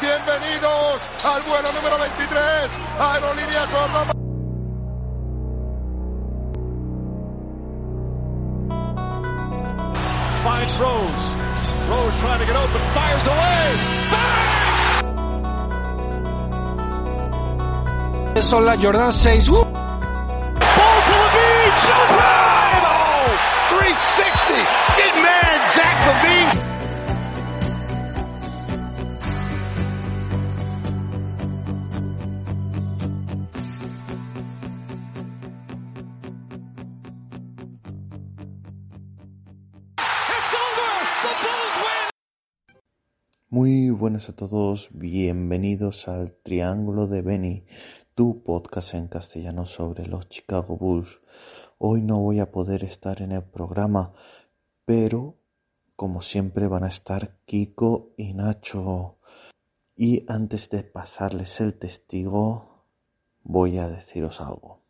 Bienvenidos al vuelo número 23, Aerolíneas Córdoba. Finds Rose. Rose trying to get open, fires away. Son las Jordan 6. ¡Uh! Ball to Levine, showtime! Oh, 360. Get man, Zach Levine. Muy buenas a todos, bienvenidos al Triángulo de Benny, tu podcast en castellano sobre los Chicago Bulls. Hoy no voy a poder estar en el programa, pero como siempre van a estar Kiko y Nacho. Y antes de pasarles el testigo, voy a deciros algo.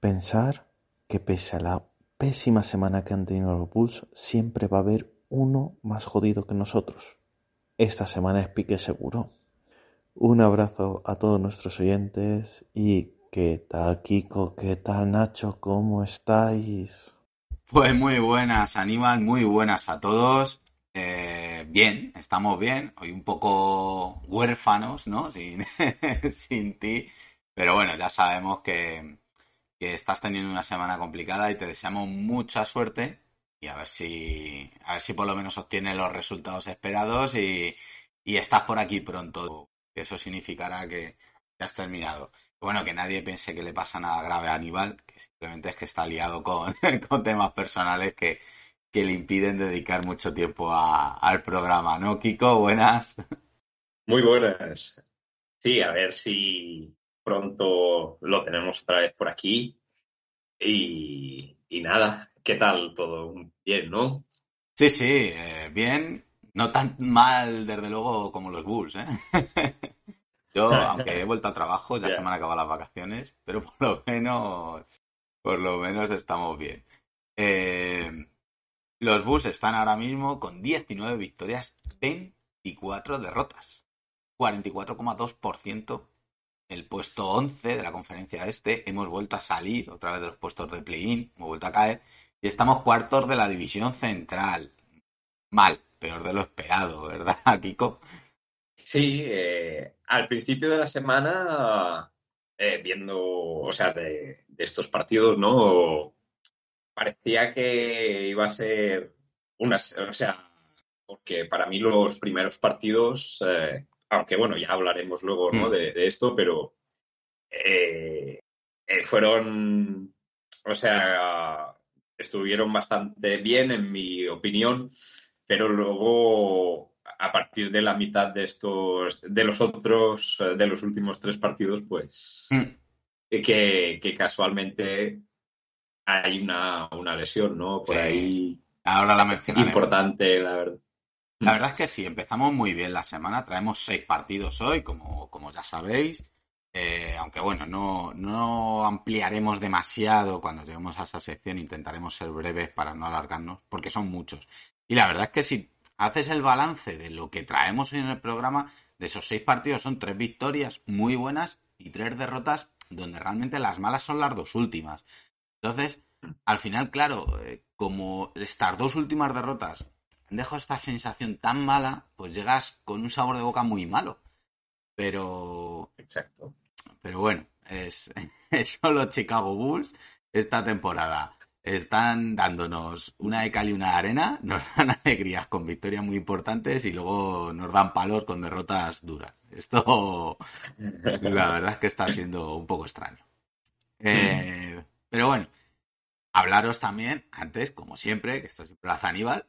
Pensar que pese a la pésima semana que han tenido los Bulls, siempre va a haber uno más jodido que nosotros. Esta semana es pique seguro. Un abrazo a todos nuestros oyentes y ¿qué tal Kiko? ¿Qué tal Nacho? ¿Cómo estáis? Pues muy buenas, Aníbal, muy buenas a todos. Eh, bien, estamos bien. Hoy un poco huérfanos, ¿no? Sin, sin ti. Pero bueno, ya sabemos que, que estás teniendo una semana complicada y te deseamos mucha suerte y a ver si, a ver si por lo menos obtienes los resultados esperados y, estás por aquí pronto. Eso significará que, que has terminado. Bueno, que nadie piense que le pasa nada grave a Aníbal, que simplemente es que está liado con, con temas personales que, que le impiden dedicar mucho tiempo al programa, ¿no, Kiko? Buenas. Muy buenas. Sí, a ver si pronto lo tenemos otra vez por aquí. Y nada, ¿qué tal todo? Bien, ¿no? Sí, sí, eh, bien. No tan mal, desde luego, como los Bulls, ¿eh? Yo, aunque he vuelto al trabajo, ya Ya. se me han acabado las vacaciones, pero por lo menos, por lo menos estamos bien. Eh, los Bulls están ahora mismo con 19 victorias, 24 derrotas, 44,2%. El puesto 11 de la conferencia este, hemos vuelto a salir otra vez de los puestos de play-in, hemos vuelto a caer y estamos cuartos de la división central. Mal, peor de lo esperado, ¿verdad, Kiko? Sí, eh, al principio de la semana, eh, viendo, o sea, de, de estos partidos, ¿no? Parecía que iba a ser una, o sea, porque para mí los primeros partidos, eh, aunque bueno, ya hablaremos luego, ¿no? Mm. De, de esto, pero fueron, o sea, estuvieron bastante bien en mi opinión, pero luego a partir de la mitad de estos, de los otros, eh, de los últimos tres partidos, pues Mm. que, que casualmente hay una, una lesión, ¿no? Por Sí. ahí Ahora la importante, la verdad. La verdad es que sí, empezamos muy bien la semana. Traemos seis partidos hoy, como, como ya sabéis. Eh, aunque bueno, no, no ampliaremos demasiado cuando lleguemos a esa sección. Intentaremos ser breves para no alargarnos, porque son muchos. Y la verdad es que si haces el balance de lo que traemos en el programa, de esos seis partidos son tres victorias muy buenas y tres derrotas donde realmente las malas son las dos últimas. Entonces, al final, claro, eh, como estas dos últimas derrotas han dejado esta sensación tan mala, pues llegas con un sabor de boca muy malo. Pero, Exacto. pero bueno, es, son los Chicago Bulls esta temporada. Están dándonos una de cal y una de arena, nos dan alegrías con victorias muy importantes y luego nos dan palos con derrotas duras. Esto, la verdad es que está siendo un poco extraño. Eh, pero bueno, hablaros también, antes, como siempre, que esto siempre lo hace Aníbal,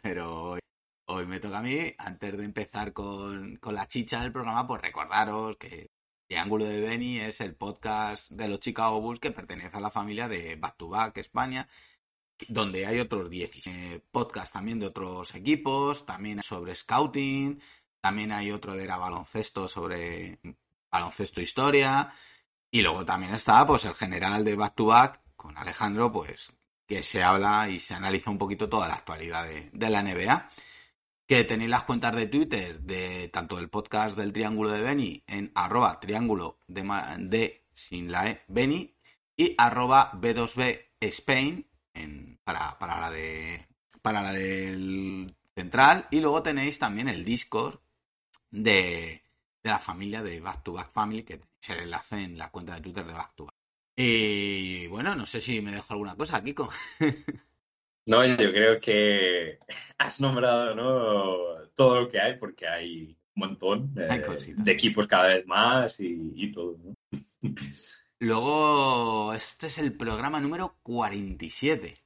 pero hoy me toca a mí, antes de empezar con, con la chicha del programa, pues recordaros que Triángulo de Benny es el podcast de los Chicago Bulls que pertenece a la familia de Back to Back España, donde hay otros 10 eh, podcasts también de otros equipos, también sobre scouting, también hay otro de era baloncesto sobre baloncesto historia, y luego también está pues el general de Back to Back con Alejandro, pues que se habla y se analiza un poquito toda la actualidad de, de la NBA que tenéis las cuentas de Twitter de tanto del podcast del Triángulo de Beni en arroba triángulo de, sin la E Beni y arroba B2B Spain para, para, la de para la del central y luego tenéis también el Discord de, de la familia de Back to Back Family que se el enlace en la cuenta de Twitter de Back to Back. Y bueno, no sé si me dejo alguna cosa, Kiko. No, yo creo que has nombrado ¿no? todo lo que hay, porque hay un montón eh, de equipos cada vez más y, y todo. ¿no? Luego, este es el programa número 47,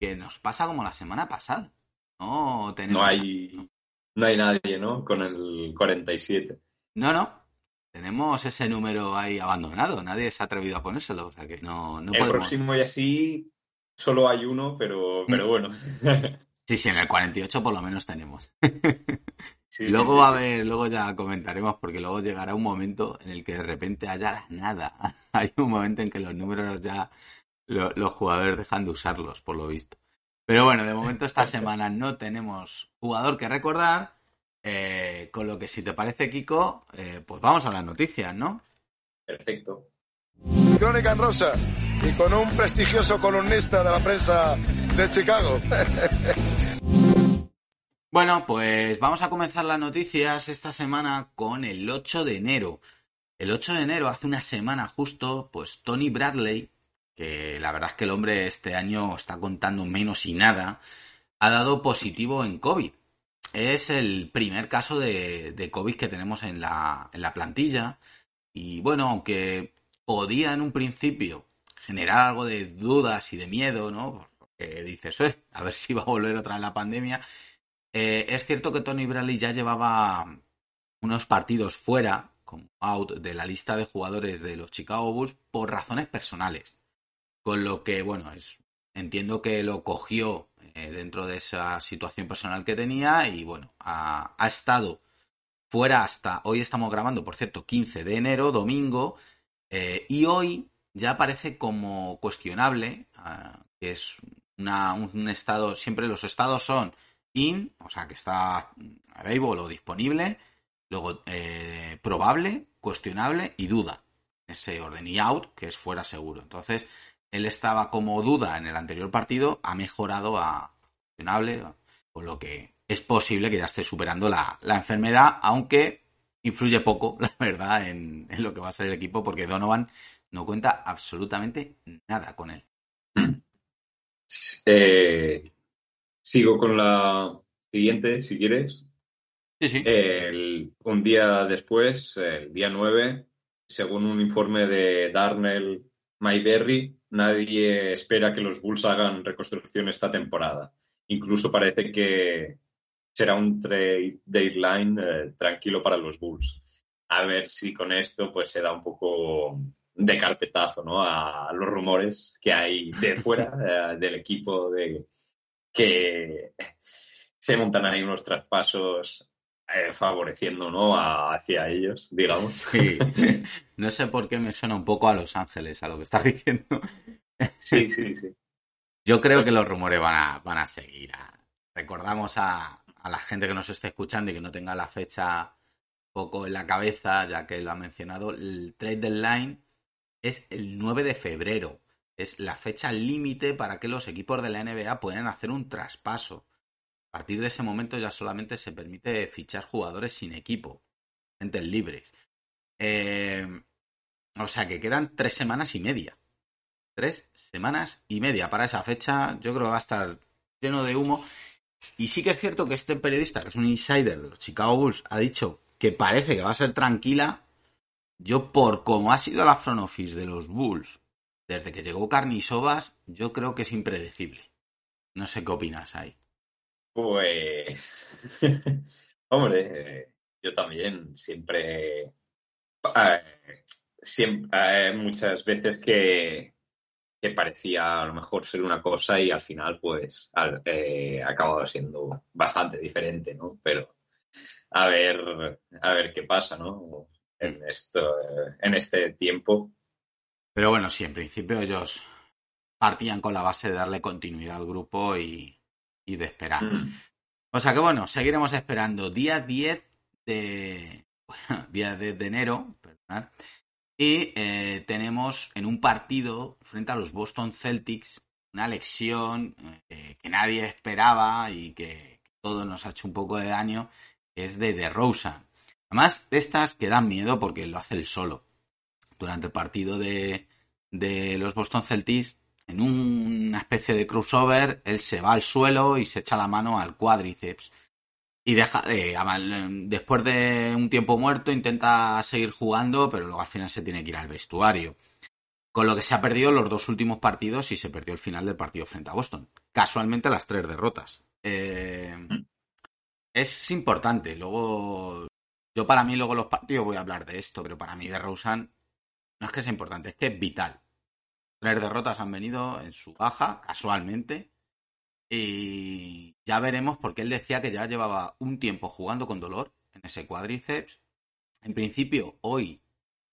que nos pasa como la semana pasada. No, tenemos... no, hay, no hay nadie, ¿no? Con el 47. No, no. Tenemos ese número ahí abandonado. Nadie se ha atrevido a ponérselo. O sea que no, no el podemos... próximo y así solo hay uno, pero, pero bueno. Sí, sí, en el 48 por lo menos tenemos. Sí, luego sí, va a haber, luego ya comentaremos, porque luego llegará un momento en el que de repente haya nada. Hay un momento en que los números ya lo, los jugadores dejan de usarlos, por lo visto. Pero bueno, de momento esta semana no tenemos jugador que recordar. Eh, con lo que si te parece, Kiko, eh, pues vamos a las noticias, ¿no? Perfecto. Crónica en rosa y con un prestigioso columnista de la prensa de Chicago. Bueno, pues vamos a comenzar las noticias esta semana con el 8 de enero. El 8 de enero, hace una semana justo, pues Tony Bradley, que la verdad es que el hombre este año está contando menos y nada, ha dado positivo en COVID. Es el primer caso de, COVID que tenemos en la, en la plantilla. Y bueno, aunque podía en un principio generar algo de dudas y de miedo, ¿no? Porque dices, eh, a ver si va a volver otra vez la pandemia. Eh, es cierto que Tony Bradley ya llevaba unos partidos fuera, como out, de la lista de jugadores de los Chicago Bulls por razones personales. Con lo que, bueno, entiendo que lo cogió eh, dentro de esa situación personal que tenía y, bueno, ha estado fuera hasta, hoy estamos grabando, por cierto, 15 de enero, domingo, eh, y hoy ya parece como cuestionable, uh, que es un estado, siempre los estados son in, o sea que está available o disponible, luego eh, probable, cuestionable y duda. Ese orden y out, que es fuera seguro. Entonces, él estaba como duda en el anterior partido, ha mejorado a cuestionable, con lo que es posible que ya esté superando la, la enfermedad, aunque influye poco, la verdad, en, en, lo que va a ser el equipo, porque Donovan no cuenta absolutamente nada con él. Eh, sigo con la siguiente, si quieres. Sí, sí. El, un día después, el día 9, según un informe de Darnell Mayberry, nadie espera que los Bulls hagan reconstrucción esta temporada. Incluso parece que será un trade deadline eh, tranquilo para los Bulls. A ver si con esto pues se da un poco de carpetazo ¿no? a los rumores que hay de fuera eh, del equipo de que se montan ahí unos traspasos eh, favoreciendo ¿no? A, hacia ellos, digamos. Sí. No sé por qué me suena un poco a Los Ángeles, a lo que estás diciendo. Sí, sí, sí. Yo creo que los rumores van a, van a seguir. Recordamos a, a la gente que nos esté escuchando y que no tenga la fecha poco en la cabeza, ya que lo ha mencionado, el trade deadline es el 9 de febrero. Es la fecha límite para que los equipos de la NBA puedan hacer un traspaso. A partir de ese momento ya solamente se permite fichar jugadores sin equipo, gente libres. Eh, o sea que quedan tres semanas y media. Tres semanas y media para esa fecha. Yo creo que va a estar lleno de humo. Y sí que es cierto que este periodista, que es un insider de los Chicago Bulls, ha dicho que parece que va a ser tranquila. Yo, por cómo ha sido la front office de los Bulls desde que llegó Carnisovas, yo creo que es impredecible. No sé qué opinas ahí. Pues, hombre, yo también siempre, eh, eh, muchas veces que, que parecía a lo mejor ser una cosa y al final pues ha eh, acabado siendo bastante diferente, ¿no? Pero a ver, a ver qué pasa, ¿no? En esto, en este tiempo. Pero bueno, sí, en principio ellos partían con la base de darle continuidad al grupo y, y de esperar. Mm. O sea que bueno, seguiremos esperando. Día 10 de. día 10 de enero, perdonad. Y eh, tenemos en un partido frente a los Boston Celtics una lección eh, que nadie esperaba y que todo nos ha hecho un poco de daño, que es de DeRozan. Además, de estas que dan miedo porque lo hace él solo. Durante el partido de, de los Boston Celtics en una especie de crossover, él se va al suelo y se echa la mano al cuádriceps. Y deja, eh, después de un tiempo muerto intenta seguir jugando, pero luego al final se tiene que ir al vestuario. Con lo que se ha perdido los dos últimos partidos y se perdió el final del partido frente a Boston. Casualmente las tres derrotas. Eh, es importante. Luego, yo para mí luego los partidos voy a hablar de esto, pero para mí de Rosen no es que sea importante, es que es vital. Tres derrotas han venido en su baja, casualmente. Y ya veremos porque él decía que ya llevaba un tiempo jugando con dolor en ese cuádriceps. En principio, hoy,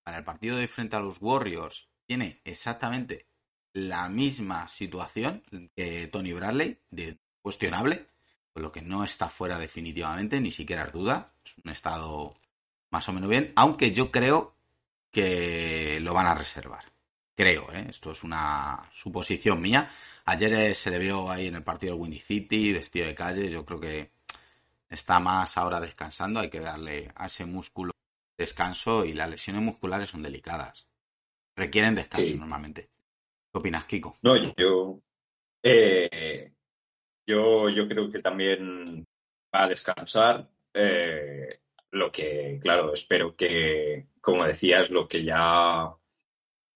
para el partido de frente a los Warriors, tiene exactamente la misma situación que Tony Bradley, de cuestionable, con lo que no está fuera definitivamente, ni siquiera es duda. Es un estado más o menos bien, aunque yo creo que lo van a reservar. Creo, ¿eh? esto es una suposición mía. Ayer eh, se le vio ahí en el partido del Windy City, vestido de calle. Yo creo que está más ahora descansando. Hay que darle a ese músculo descanso y las lesiones musculares son delicadas. Requieren descanso normalmente. ¿Qué opinas, Kiko? No, yo, eh, yo, yo creo que también va a descansar. lo que, claro, espero que, como decías, lo que ya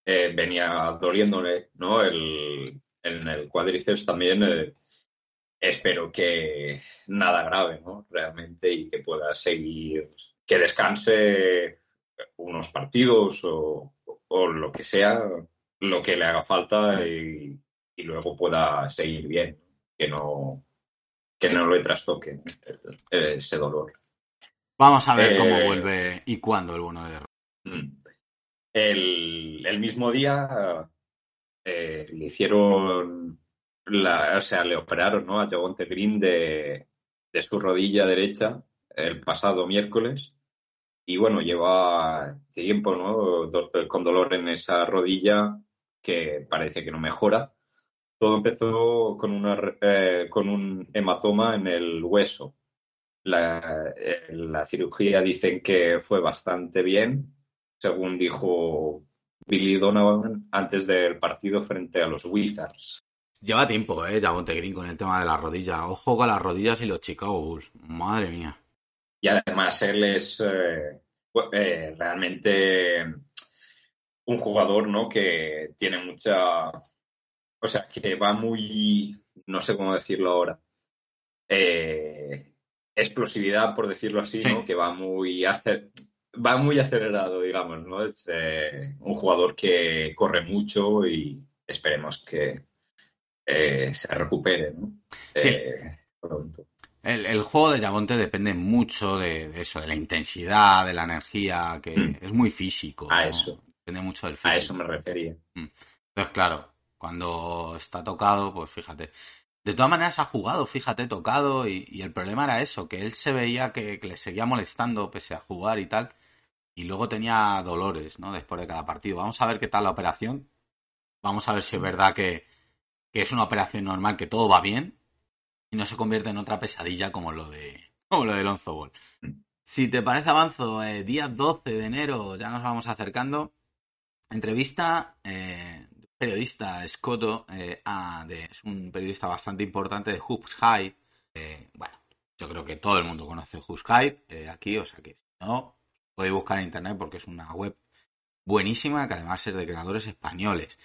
eh, venía doliéndole, ¿no? El, en el cuádriceps también. Eh, espero que nada grave, ¿no? Realmente y que pueda seguir, que descanse unos partidos o, lo que sea, lo que le haga falta y, luego pueda seguir bien, que no, que no le trastoque ese dolor. Vamos a ver cómo eh, vuelve y cuándo el bono de mm. El, el mismo día eh, le hicieron, la, o sea, le operaron ¿no? a Javonte Green de, de su rodilla derecha el pasado miércoles y bueno, lleva tiempo ¿no? con dolor en esa rodilla que parece que no mejora. Todo empezó con, una, eh, con un hematoma en el hueso. La, eh, la, cirugía dicen que fue bastante bien, según dijo Billy Donovan antes del partido frente a los Wizards. Lleva tiempo, ¿eh? Javonte Green con el tema de la rodilla. Ojo con las rodillas y los Chicago Bulls. Madre mía. Y además él es eh, eh, realmente un jugador, ¿no? Que tiene mucha... O sea, que va muy... No sé cómo decirlo ahora. Eh, explosividad, por decirlo así, ¿no? Que va muy... Hacer, va muy acelerado, digamos, ¿no? Es eh, un jugador que corre mucho y esperemos que eh, se recupere, ¿no? Sí. Eh, el, juego de Yabonte depende mucho de, eso, de la intensidad, de la energía, que mm. es muy físico. A eso. Depende mucho del físico. A eso me refería. Mm. Entonces, claro, cuando está tocado, pues fíjate. De todas maneras ha jugado, fíjate, tocado, y, el problema era eso, que él se veía que, le seguía molestando pese a jugar y tal y luego tenía dolores, ¿no? Después de cada partido. Vamos a ver qué tal la operación. Vamos a ver si es verdad que, es una operación normal, que todo va bien y no se convierte en otra pesadilla como lo de como lo de Lonzo Ball. Si te parece avanzo, eh, día 12 de enero ya nos vamos acercando. Entrevista eh, periodista Scotto, eh, es un periodista bastante importante de Hoops High. Eh, bueno, yo creo que todo el mundo conoce Hoops High aquí, o sea que si no, podéis buscar en internet porque es una web buenísima que además es de creadores españoles.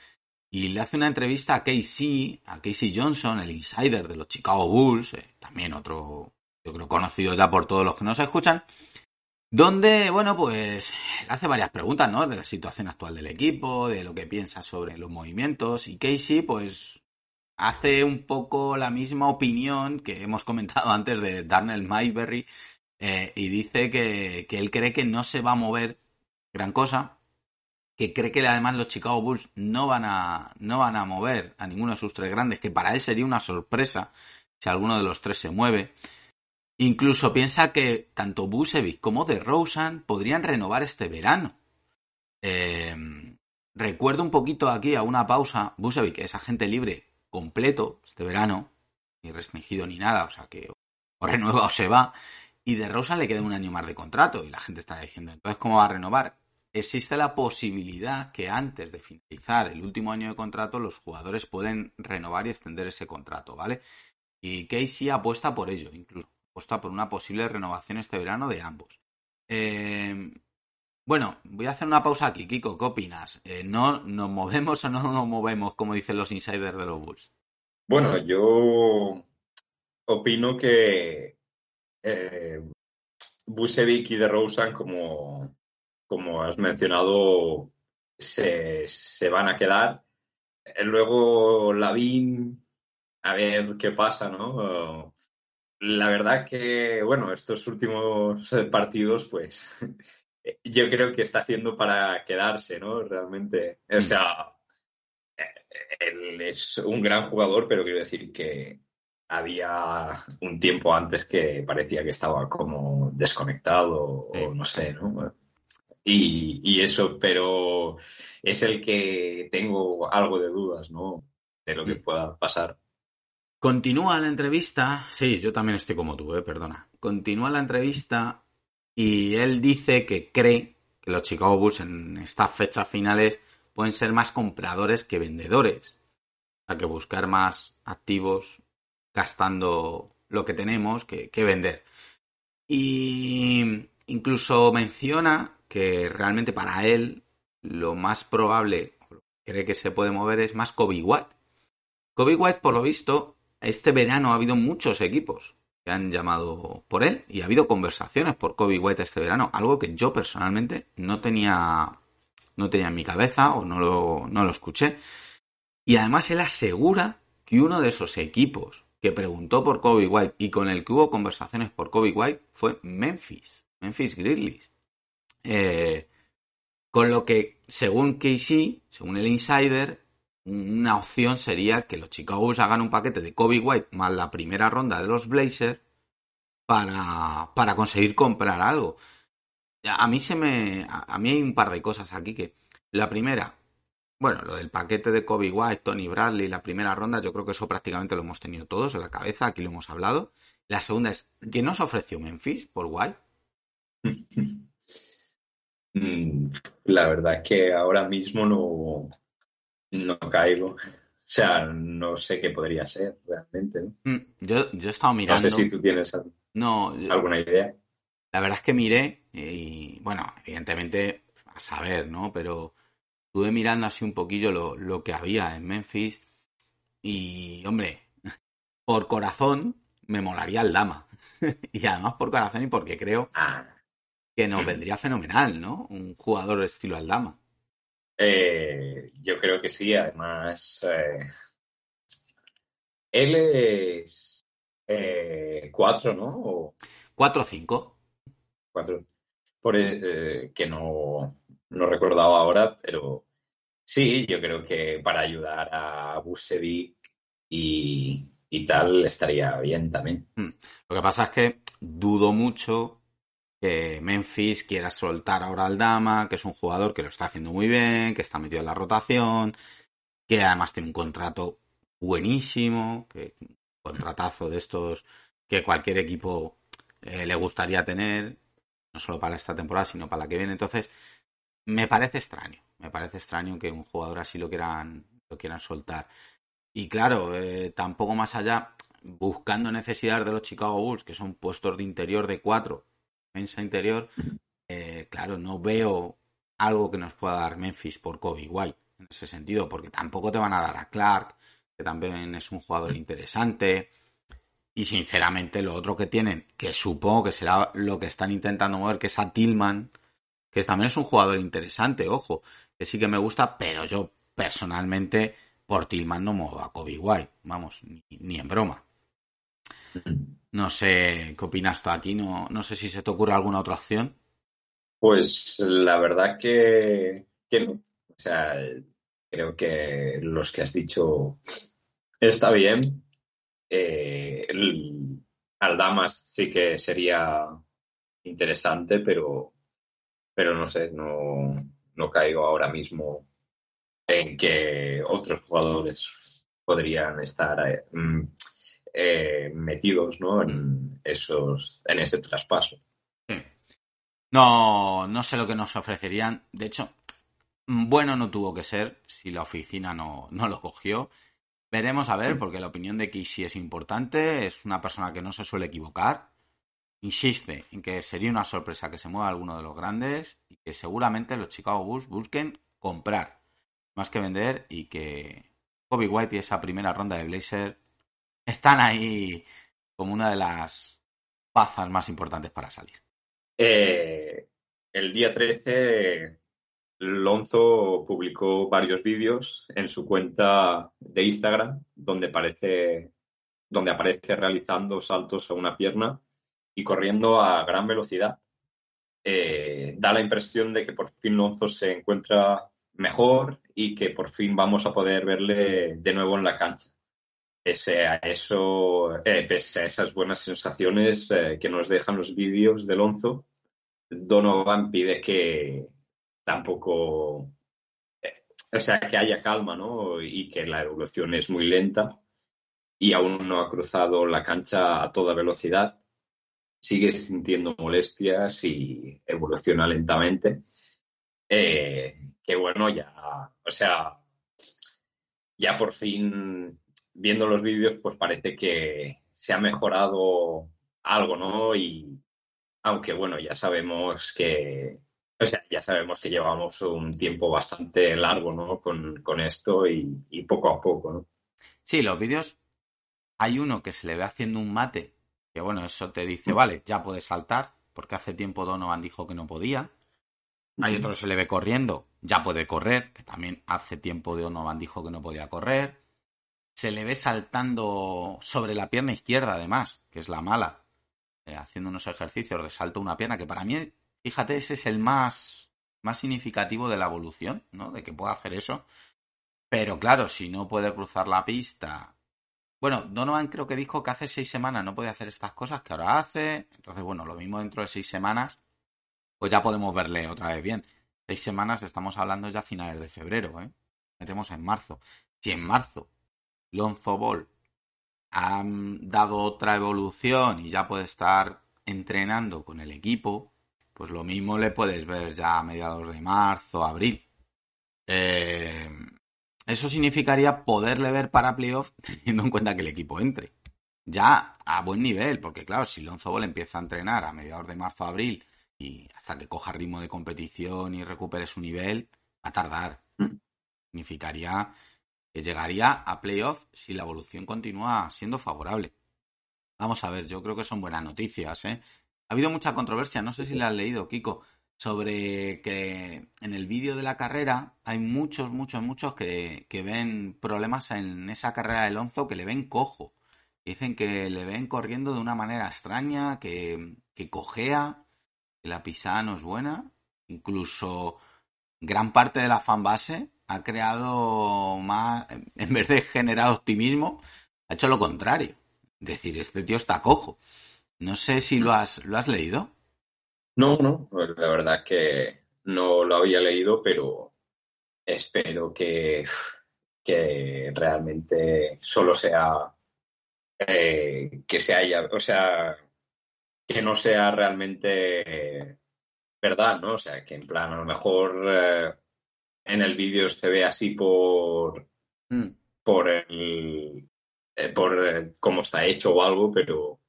y le hace una entrevista a Casey, a Casey Johnson, el insider de los Chicago Bulls, eh, también otro, yo creo, conocido ya por todos los que nos escuchan, donde, bueno, pues le hace varias preguntas, ¿no? De la situación actual del equipo, de lo que piensa sobre los movimientos, y Casey, pues, hace un poco la misma opinión que hemos comentado antes de Darnell Mayberry, eh, y dice que, que él cree que no se va a mover gran cosa, que cree que además los Chicago Bulls no van a, no van a mover a ninguno de sus tres grandes, que para él sería una sorpresa si alguno de los tres se mueve. Incluso piensa que tanto Busevic como de Rosen podrían renovar este verano. Eh, recuerdo un poquito aquí a una pausa. Busevic es agente libre completo este verano, ni restringido ni nada, o sea que o renueva o se va. Y de Rosen le queda un año más de contrato y la gente está diciendo, entonces, ¿cómo va a renovar? existe la posibilidad que antes de finalizar el último año de contrato los jugadores pueden renovar y extender ese contrato, ¿vale? Y Casey apuesta por ello, incluso apuesta por una posible renovación este verano de ambos. Eh, bueno, voy a hacer una pausa aquí, Kiko, ¿qué opinas? Eh, ¿No nos movemos o no nos movemos, como dicen los insiders de los Bulls? Bueno, yo opino que eh, Busevic y DeRozan como como has mencionado, se, se van a quedar. Eh, luego Lavín, a ver qué pasa, ¿no? La verdad que, bueno, estos últimos partidos, pues yo creo que está haciendo para quedarse, ¿no? Realmente. O mm. sea, él es un gran jugador, pero quiero decir que había un tiempo antes que parecía que estaba como desconectado o no sé, ¿no? y, eso, pero es el que tengo algo de dudas, ¿no? De lo que mm. pueda pasar. Continúa la entrevista. Sí, yo también estoy como tú, eh, perdona. Continúa la entrevista y él dice que cree que los Chicago Bulls en estas fechas finales pueden ser más compradores que vendedores. Hay que buscar más activos gastando lo que tenemos que, vender. Y incluso menciona que realmente para él lo más probable, cree que se puede mover, es más Kobe White. Kobe White, por lo visto, este verano ha habido muchos equipos que han llamado por él y ha habido conversaciones por Kobe White este verano, algo que yo personalmente no tenía, no tenía en mi cabeza o no lo, no lo escuché. Y además él asegura que uno de esos equipos que preguntó por Kobe White y con el que hubo conversaciones por Kobe White fue Memphis, Memphis Grizzlies. Eh, con lo que, según Casey, según el insider, una opción sería que los Chicago Bulls hagan un paquete de Kobe White más la primera ronda de los Blazers para, para conseguir comprar algo. A mí se me. A mí hay un par de cosas aquí que. La primera, bueno, lo del paquete de Kobe White, Tony Bradley, la primera ronda, yo creo que eso prácticamente lo hemos tenido todos en la cabeza, aquí lo hemos hablado. La segunda es, ¿qué nos ofreció Memphis por White? Mm, la verdad es que ahora mismo no, no caigo. O sea, no sé qué podría ser realmente. Mm, yo, yo he estado mirando. No sé si tú tienes alguna idea. La verdad es que miré y, bueno, evidentemente a saber, ¿no? Pero estuve mirando así un poquillo lo, lo que había en Memphis y, hombre, por corazón me molaría el Dama. y además por corazón y porque creo ah que nos vendría fenomenal, ¿no? Un jugador estilo Aldama. Eh, yo creo que sí, además. Eh, él es eh, cuatro, ¿no? Cuatro o cinco. Cuatro. Por, que no, no recordaba ahora, pero sí, yo creo que para ayudar a Busevic y, y tal estaría bien también. Hmm. Lo que pasa es que dudo mucho que Memphis quiera soltar ahora al Dama, que es un jugador que lo está haciendo muy bien, que está metido en la rotación, que además tiene un contrato buenísimo, que un contratazo de estos que cualquier equipo eh, le gustaría tener, no solo para esta temporada, sino para la que viene. Entonces, me parece extraño, me parece extraño que un jugador así lo quieran, lo quieran soltar. Y claro, eh, tampoco más allá, buscando necesidades de los Chicago Bulls, que son puestos de interior de cuatro, defensa interior, eh, claro, no veo algo que nos pueda dar Memphis por Kobe White. en ese sentido, porque tampoco te van a dar a Clark, que también es un jugador interesante. Y sinceramente, lo otro que tienen, que supongo que será lo que están intentando mover, que es a Tillman, que también es un jugador interesante, ojo, que sí que me gusta, pero yo personalmente por Tillman no muevo a Kobe White, vamos, ni, en broma. No sé qué opinas tú aquí, no, no sé si se te ocurre alguna otra opción. Pues la verdad que, que no. O sea, creo que los que has dicho está bien. Eh, el, Aldamas sí que sería interesante, pero, pero no sé, no, no caigo ahora mismo en que otros jugadores podrían estar eh, mm, eh, metidos ¿no? en, esos, en ese traspaso. No, no sé lo que nos ofrecerían. De hecho, bueno no tuvo que ser si la oficina no, no lo cogió. Veremos a ver, porque la opinión de Kishi es importante. Es una persona que no se suele equivocar. Insiste en que sería una sorpresa que se mueva alguno de los grandes y que seguramente los Chicago Bulls busquen comprar más que vender y que Kobe White y esa primera ronda de Blazer están ahí como una de las bazas más importantes para salir. Eh, el día 13, Lonzo publicó varios vídeos en su cuenta de Instagram donde, parece, donde aparece realizando saltos a una pierna y corriendo a gran velocidad. Eh, da la impresión de que por fin Lonzo se encuentra mejor y que por fin vamos a poder verle de nuevo en la cancha. Pese a eso, eh, pese a esas buenas sensaciones eh, que nos dejan los vídeos de Lonzo, Donovan pide que tampoco, eh, o sea, que haya calma, ¿no? Y que la evolución es muy lenta y aún no ha cruzado la cancha a toda velocidad. Sigue sintiendo molestias y evoluciona lentamente. Eh, que bueno, ya, o sea, ya por fin viendo los vídeos, pues parece que se ha mejorado algo, ¿no? Y aunque bueno, ya sabemos que, o sea, ya sabemos que llevamos un tiempo bastante largo, ¿no? Con, esto y, y, poco a poco, ¿no? Sí, los vídeos, hay uno que se le ve haciendo un mate, que bueno, eso te dice, vale, ya puedes saltar, porque hace tiempo Donovan dijo que no podía. Hay otro que se le ve corriendo, ya puede correr, que también hace tiempo Donovan dijo que no podía correr. Se le ve saltando sobre la pierna izquierda, además, que es la mala, eh, haciendo unos ejercicios de salto una pierna, que para mí, fíjate, ese es el más, más significativo de la evolución, ¿no? De que pueda hacer eso. Pero claro, si no puede cruzar la pista. Bueno, Donovan creo que dijo que hace seis semanas no podía hacer estas cosas que ahora hace. Entonces, bueno, lo mismo dentro de seis semanas pues ya podemos verle otra vez bien. Seis semanas estamos hablando ya a finales de febrero, ¿eh? Metemos en marzo. Si en marzo Lonzo Ball ha dado otra evolución y ya puede estar entrenando con el equipo, pues lo mismo le puedes ver ya a mediados de marzo, abril. Eh, eso significaría poderle ver para playoff teniendo en cuenta que el equipo entre. Ya a buen nivel, porque claro, si Lonzo Ball empieza a entrenar a mediados de marzo, abril y hasta que coja ritmo de competición y recupere su nivel, va a tardar. Mm. Significaría que llegaría a playoff si la evolución continúa siendo favorable. Vamos a ver, yo creo que son buenas noticias. ¿eh? Ha habido mucha controversia, no sé si la has leído, Kiko, sobre que en el vídeo de la carrera hay muchos, muchos, muchos que, que ven problemas en esa carrera de Lonzo que le ven cojo. Dicen que le ven corriendo de una manera extraña, que, que cojea la pisada no es buena. Incluso gran parte de la fanbase ha creado más, en vez de generar optimismo, ha hecho lo contrario. Es decir, este tío está cojo. No sé si lo has, lo has leído. No, no, la verdad que no lo había leído, pero espero que, que realmente solo sea eh, que se haya, o sea, que no sea realmente verdad, ¿no? O sea, que en plan, a lo mejor eh, en el vídeo se ve así por, mm. por el, eh, por cómo está hecho o algo, pero, o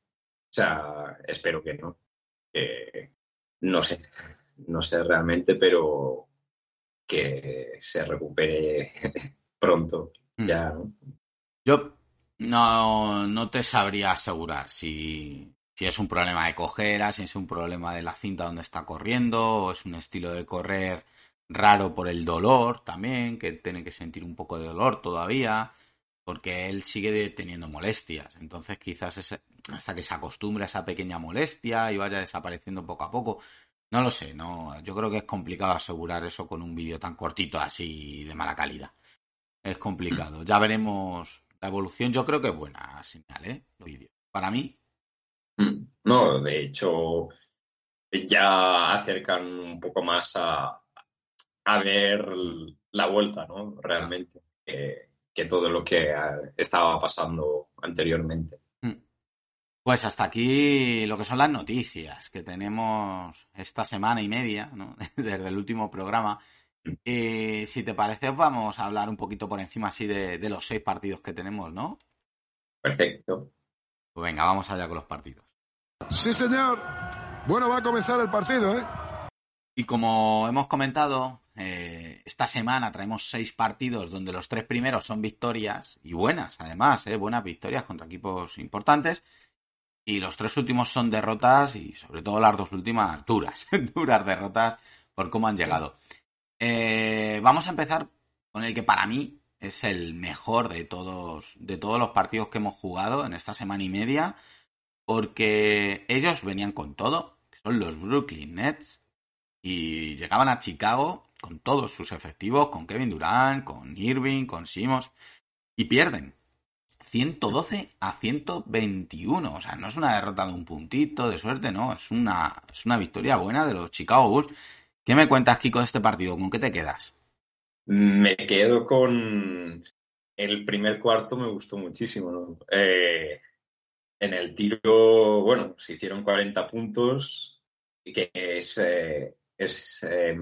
sea, espero que no. No sé, no sé realmente, pero que se recupere pronto. Mm. Ya, ¿no? Yo no, no te sabría asegurar si, si es un problema de cojera, si es un problema de la cinta donde está corriendo, o es un estilo de correr raro por el dolor también, que tiene que sentir un poco de dolor todavía, porque él sigue teniendo molestias. Entonces quizás hasta que se acostumbre a esa pequeña molestia y vaya desapareciendo poco a poco. No lo sé, no, yo creo que es complicado asegurar eso con un vídeo tan cortito así de mala calidad. Es complicado. Ya veremos la evolución. Yo creo que es buena señal, ¿eh? Para mí. No, de hecho, ya acercan un poco más a, a ver la vuelta, ¿no? Realmente, que, que todo lo que ah, estaba pasando anteriormente. Pues hasta aquí lo que son las noticias que tenemos esta semana y media, ¿no? Desde el último programa. Y si te parece, vamos a hablar un poquito por encima así de, de los seis partidos que tenemos, ¿no? Perfecto. Pues venga, vamos allá con los partidos. Sí, señor. Bueno, va a comenzar el partido, ¿eh? Y como hemos comentado, eh, esta semana traemos seis partidos donde los tres primeros son victorias y buenas, además, ¿eh? buenas victorias contra equipos importantes. Y los tres últimos son derrotas y sobre todo las dos últimas duras, duras derrotas por cómo han llegado. Eh, vamos a empezar con el que para mí es el mejor de todos, de todos los partidos que hemos jugado en esta semana y media, porque ellos venían con todo, son los Brooklyn Nets, y llegaban a Chicago con todos sus efectivos, con Kevin Durant, con Irving, con Simons, y pierden. 112 a 121. O sea, no es una derrota de un puntito de suerte, no. Es una, es una victoria buena de los Chicago Bulls. ¿Qué me cuentas aquí con este partido? ¿Con qué te quedas? Me quedo con el primer cuarto, me gustó muchísimo. ¿no? Eh, en el tiro, bueno, se hicieron 40 puntos, que es, eh, es eh,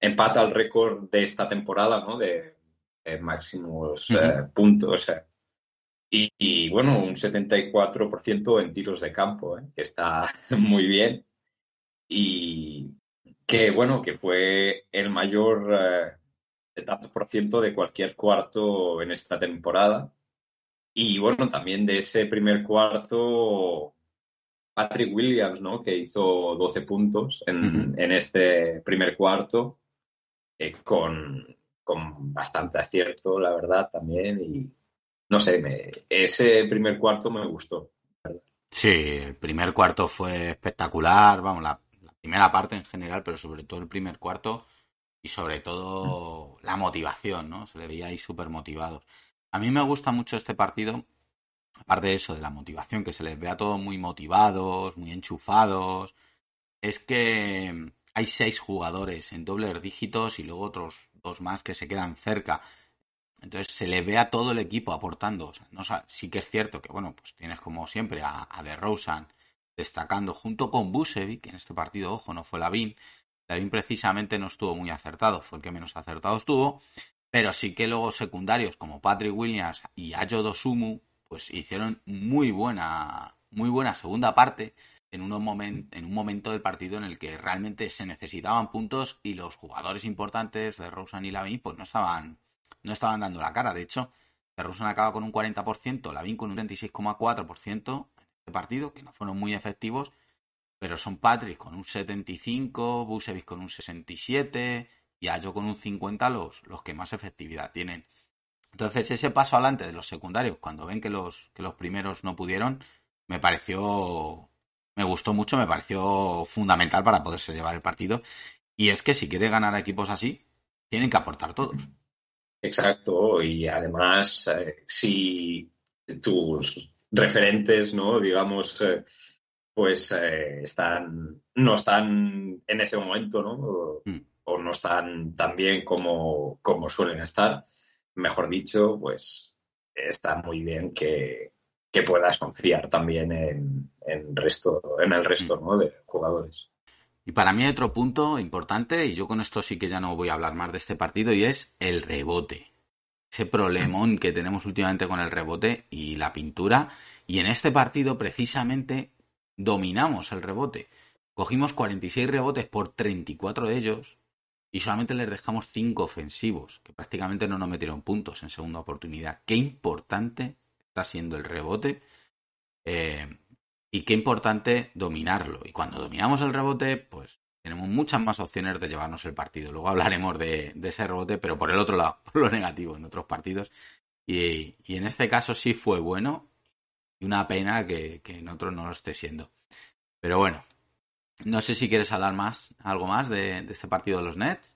empata el récord de esta temporada, ¿no? De, de máximos eh, puntos. O sea, y, y, bueno, un 74% en tiros de campo, ¿eh? que está muy bien. Y que bueno, que fue el mayor eh, de tanto por ciento de cualquier cuarto en esta temporada. Y bueno, también de ese primer cuarto, Patrick Williams, ¿no? Que hizo 12 puntos en, uh -huh. en este primer cuarto, eh, con, con bastante acierto, la verdad, también. Y no sé, me, ese primer cuarto me gustó. Sí, el primer cuarto fue espectacular, vamos, la, la, primera parte en general, pero sobre todo el primer cuarto y sobre todo la motivación, ¿no? Se le veía ahí súper motivados. A mí me gusta mucho este partido, aparte de eso, de la motivación, que se les vea todos muy motivados, muy enchufados, es que hay seis jugadores en dobles dígitos y luego otros dos más que se quedan cerca. Entonces se le ve a todo el equipo aportando. No, sí que es cierto que, bueno, pues tienes como siempre a, a DeRozan destacando junto con Busevic, que en este partido, ojo, no fue Lavin. Lavin precisamente no estuvo muy acertado, fue el que menos acertado estuvo. Pero sí que luego secundarios como Patrick Williams y Ayo Dosumu, pues hicieron muy buena, muy buena segunda parte en, unos moment, en un momento del partido en el que realmente se necesitaban puntos y los jugadores importantes de Rosen y Lavin pues no estaban no estaban dando la cara. De hecho, Rosen acaba con un 40%, Lavin con un 36,4% en este partido, que no fueron muy efectivos, pero son Patrick con un 75, Busevic con un 67 y Ayo con un 50 los, los que más efectividad tienen. Entonces, ese paso adelante de los secundarios, cuando ven que los, que los primeros no pudieron, me pareció, me gustó mucho, me pareció fundamental para poderse llevar el partido. Y es que si quiere ganar equipos así, tienen que aportar todos. Exacto, y además, eh, si tus referentes, ¿no? Digamos, eh, pues eh, están, no están en ese momento, ¿no? O, mm. o no están tan bien como, como suelen estar, mejor dicho, pues está muy bien que, que puedas confiar también en, en, resto, en el resto ¿no? de jugadores. Y para mí otro punto importante, y yo con esto sí que ya no voy a hablar más de este partido, y es el rebote. Ese problemón que tenemos últimamente con el rebote y la pintura. Y en este partido, precisamente, dominamos el rebote. Cogimos 46 rebotes por 34 de ellos. Y solamente les dejamos cinco ofensivos, que prácticamente no nos metieron puntos en segunda oportunidad. Qué importante está siendo el rebote eh, y qué importante dominarlo. Y cuando dominamos el rebote, pues tenemos muchas más opciones de llevarnos el partido. Luego hablaremos de, ese rebote, pero por el otro lado, por lo negativo en otros partidos. Y, en este caso sí fue bueno y una pena que, en otros no lo esté siendo. Pero bueno, no sé si quieres hablar más, algo más de, este partido de los Nets.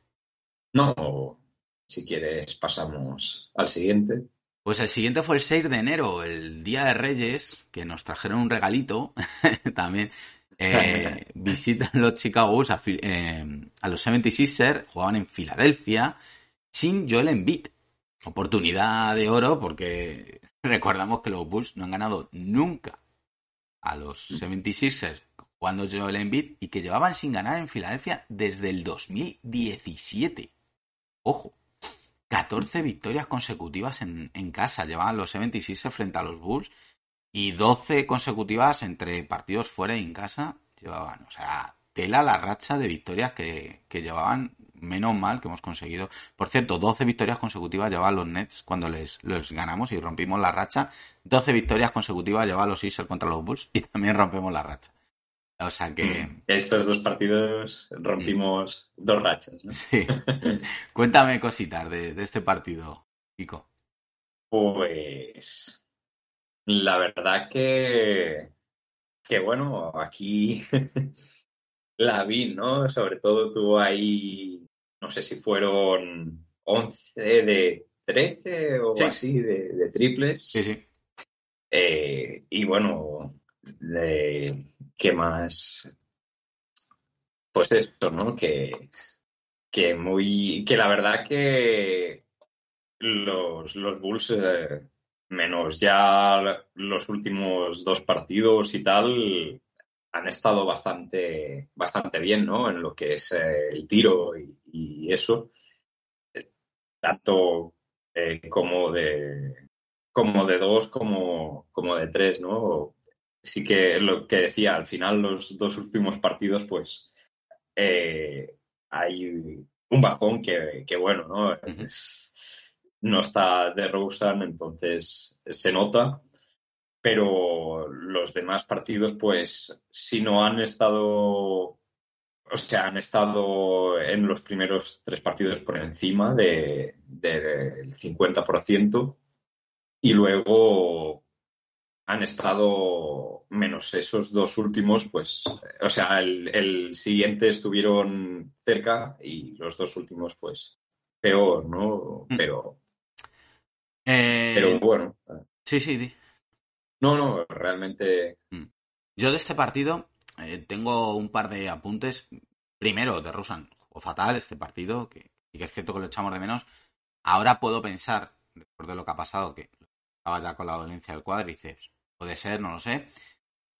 No, si quieres pasamos al siguiente. Pues el siguiente fue el 6 de enero, el Día de Reyes, que nos trajeron un regalito también. Eh, visitan los Chicago Bulls a, eh, a, los 76ers, jugaban en Filadelfia, sin Joel Embiid. Oportunidad de oro porque recordamos que los Bulls no han ganado nunca a los 76ers jugando Joel Embiid y que llevaban sin ganar en Filadelfia desde el 2017. Ojo, 14 victorias consecutivas en, casa llevaban los 76 frente a los Bulls y 12 consecutivas entre partidos fuera y en casa llevaban. O sea, tela la racha de victorias que, que llevaban menos mal que hemos conseguido. Por cierto, 12 victorias consecutivas llevaban los Nets cuando les, ganamos y rompimos la racha. 12 victorias consecutivas llevaban los Sixers contra los Bulls y también rompemos la racha. O sea que. Mm. Estos dos partidos rompimos dos rachas, ¿no? Sí. Cuéntame cositas de, este partido, Kiko. Pues. La verdad que. Que bueno, aquí la vi, ¿no? Sobre todo tuvo ahí. No sé si fueron 11 de 13 o así de, triples. Sí, sí. Eh, y bueno, de qué más pues esto, ¿no? Que, que muy que la verdad que los, los Bulls eh, menos ya los últimos dos partidos y tal han estado bastante bastante bien, ¿no? En lo que es eh, el tiro y, eso tanto eh, como de como de dos como, como de tres, ¿no? Sí que lo que decía, al final los dos últimos partidos, pues eh, hay un bajón que, bueno, ¿no? no está de Rosen, entonces se nota, pero los demás partidos, pues si no han estado, o sea, han estado en los primeros tres partidos por encima del de, 50%, y luego han estado menos esos dos últimos, pues, o sea, el, siguiente estuvieron cerca y los dos últimos, pues, peor, ¿no? Mm. Pero, eh, pero bueno. Sí, sí, sí. No, no, realmente. Mm. Yo de este partido eh, tengo un par de apuntes. Primero, de Rusan, o fatal este partido, que, que es cierto que lo echamos de menos. Ahora puedo pensar, después de lo que ha pasado, que estaba ya con la dolencia del cuádriceps, puede ser, no lo sé.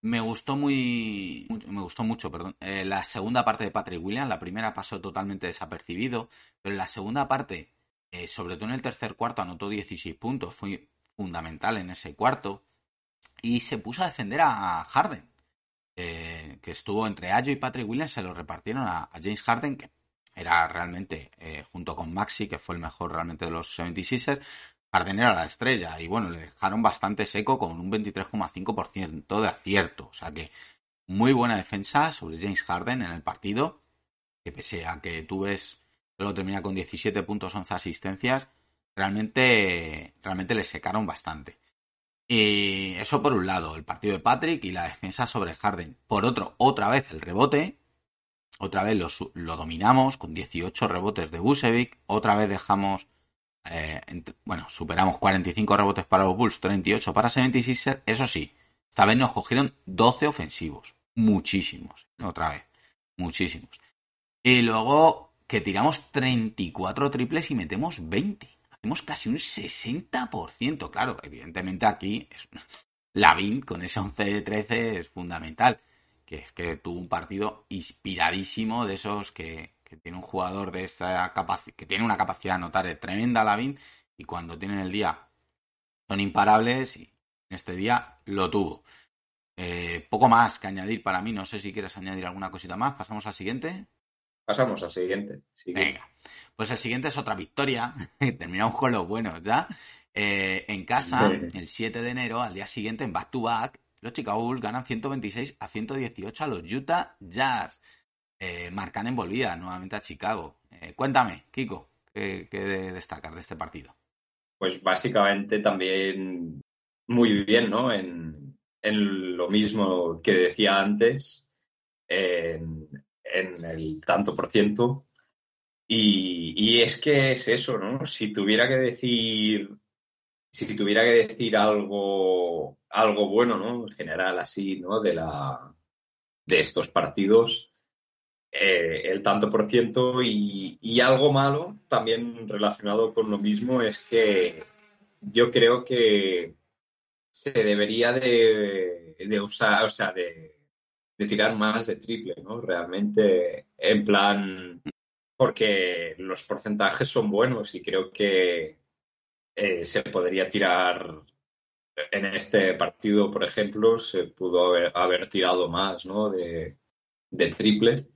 Me gustó muy, me gustó mucho, perdón, eh, la segunda parte de Patrick Williams. La primera pasó totalmente desapercibido, pero la segunda parte, eh, sobre todo en el tercer cuarto, anotó 16 puntos. Fue fundamental en ese cuarto y se puso a defender a Harden, eh, que estuvo entre Ayo y Patrick Williams. Se lo repartieron a, James Harden, que era realmente, junto con Maxi, que fue el mejor realmente de los 76ers, Harden era la estrella y bueno, le dejaron bastante seco con un 23,5% de acierto. O sea que muy buena defensa sobre James Harden en el partido, que pese a que tú ves lo termina con 17 puntos, 11 asistencias, realmente, realmente le secaron bastante. Y eso por un lado, el partido de Patrick y la defensa sobre Harden. Por otro, otra vez el rebote, otra vez lo, lo dominamos con 18 rebotes de Busevic, otra vez dejamos eh, bueno, superamos 45 rebotes para los Bulls, 38 para 76 Eso sí, esta vez nos cogieron 12 ofensivos. Muchísimos. Otra vez. Muchísimos. Y luego que tiramos 34 triples y metemos 20. Hacemos casi un 60%. Claro, evidentemente aquí la VIN con ese 11 de 13 es fundamental. Que es que tuvo un partido inspiradísimo de esos que, tiene un jugador de esa capacidad, que tiene una capacidad de anotar tremenda Lavin y cuando tienen el día son imparables y este día lo tuvo. Eh, poco más que añadir para mí, no sé si quieres añadir alguna cosita más, pasamos al siguiente. pasamos al siguiente. Venga, pues el siguiente es otra victoria. Terminamos con los buenos ya. Eh, en casa, el 7 de enero, al día siguiente, en back to back, los Chicago Bulls ganan 126 a 118 a los Utah Jazz. Eh, marcan en volvida nuevamente a Chicago. Eh, cuéntame, Kiko, ¿qué, ¿qué destacas de este partido? Pues básicamente también muy bien, ¿no? En, lo mismo que decía antes, en, en el tanto por ciento. Y, y, es que es eso, ¿no? Si tuviera que decir, si tuviera que decir algo, algo bueno, ¿no? En general, así, ¿no? De la, de estos partidos, eh, el tanto por ciento y, algo malo también relacionado con lo mismo es que yo creo que se debería de, usar, o sea, de, de tirar más de triple, ¿no? Realmente, en plan, porque los porcentajes son buenos y creo que eh, se podría tirar en este partido, por ejemplo, se pudo haber, haber tirado más, ¿no? De, de triple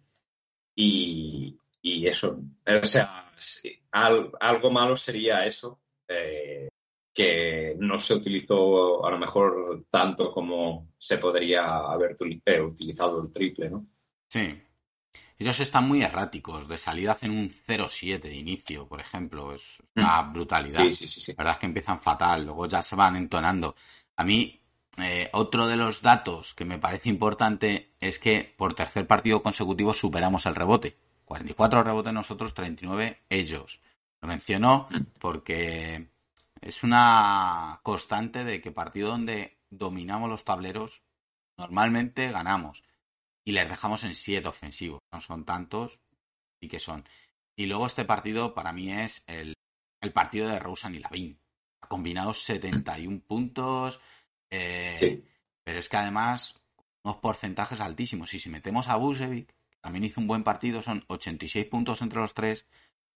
y, y, eso, o sea, sí, al, algo malo sería eso, eh, que no se utilizó a lo mejor tanto como se podría haber eh, utilizado el triple, ¿no? Sí. Ellos están muy erráticos. De salida hacen un 0-7 de inicio, por ejemplo. Es una mm. brutalidad. Sí, sí, sí, sí. La verdad es que empiezan fatal. Luego ya se van entonando. A mí, eh, otro de los datos que me parece importante es que por tercer partido consecutivo superamos el rebote. 44 rebotes nosotros, 39 ellos. Lo menciono porque es una constante de que partido donde dominamos los tableros, normalmente ganamos. Y les dejamos en 7 ofensivos. No son tantos y que son. Y luego este partido para mí es el, partido de Rosen y Lavin. Ha combinado 71 puntos. Eh, sí. Pero es que además, unos porcentajes altísimos. Y si metemos a Busevic, también hizo un buen partido, son 86 puntos entre los tres,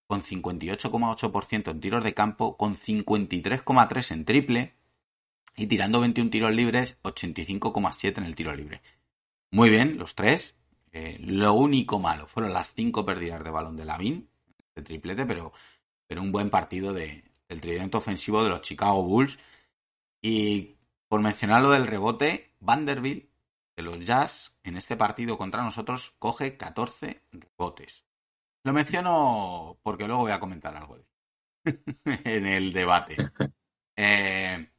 con 58,8% en tiros de campo, con 53,3% en triple y tirando 21 tiros libres, 85,7% en el tiro libre. Muy bien, los tres. Eh, lo único malo fueron las cinco pérdidas de balón de Lavin, de triplete, pero, pero un buen partido de, del tridente ofensivo de los Chicago Bulls. Y por mencionar lo del rebote, Vanderbilt de los Jazz en este partido contra nosotros coge 14 rebotes. Lo menciono porque luego voy a comentar algo en el debate. Eh,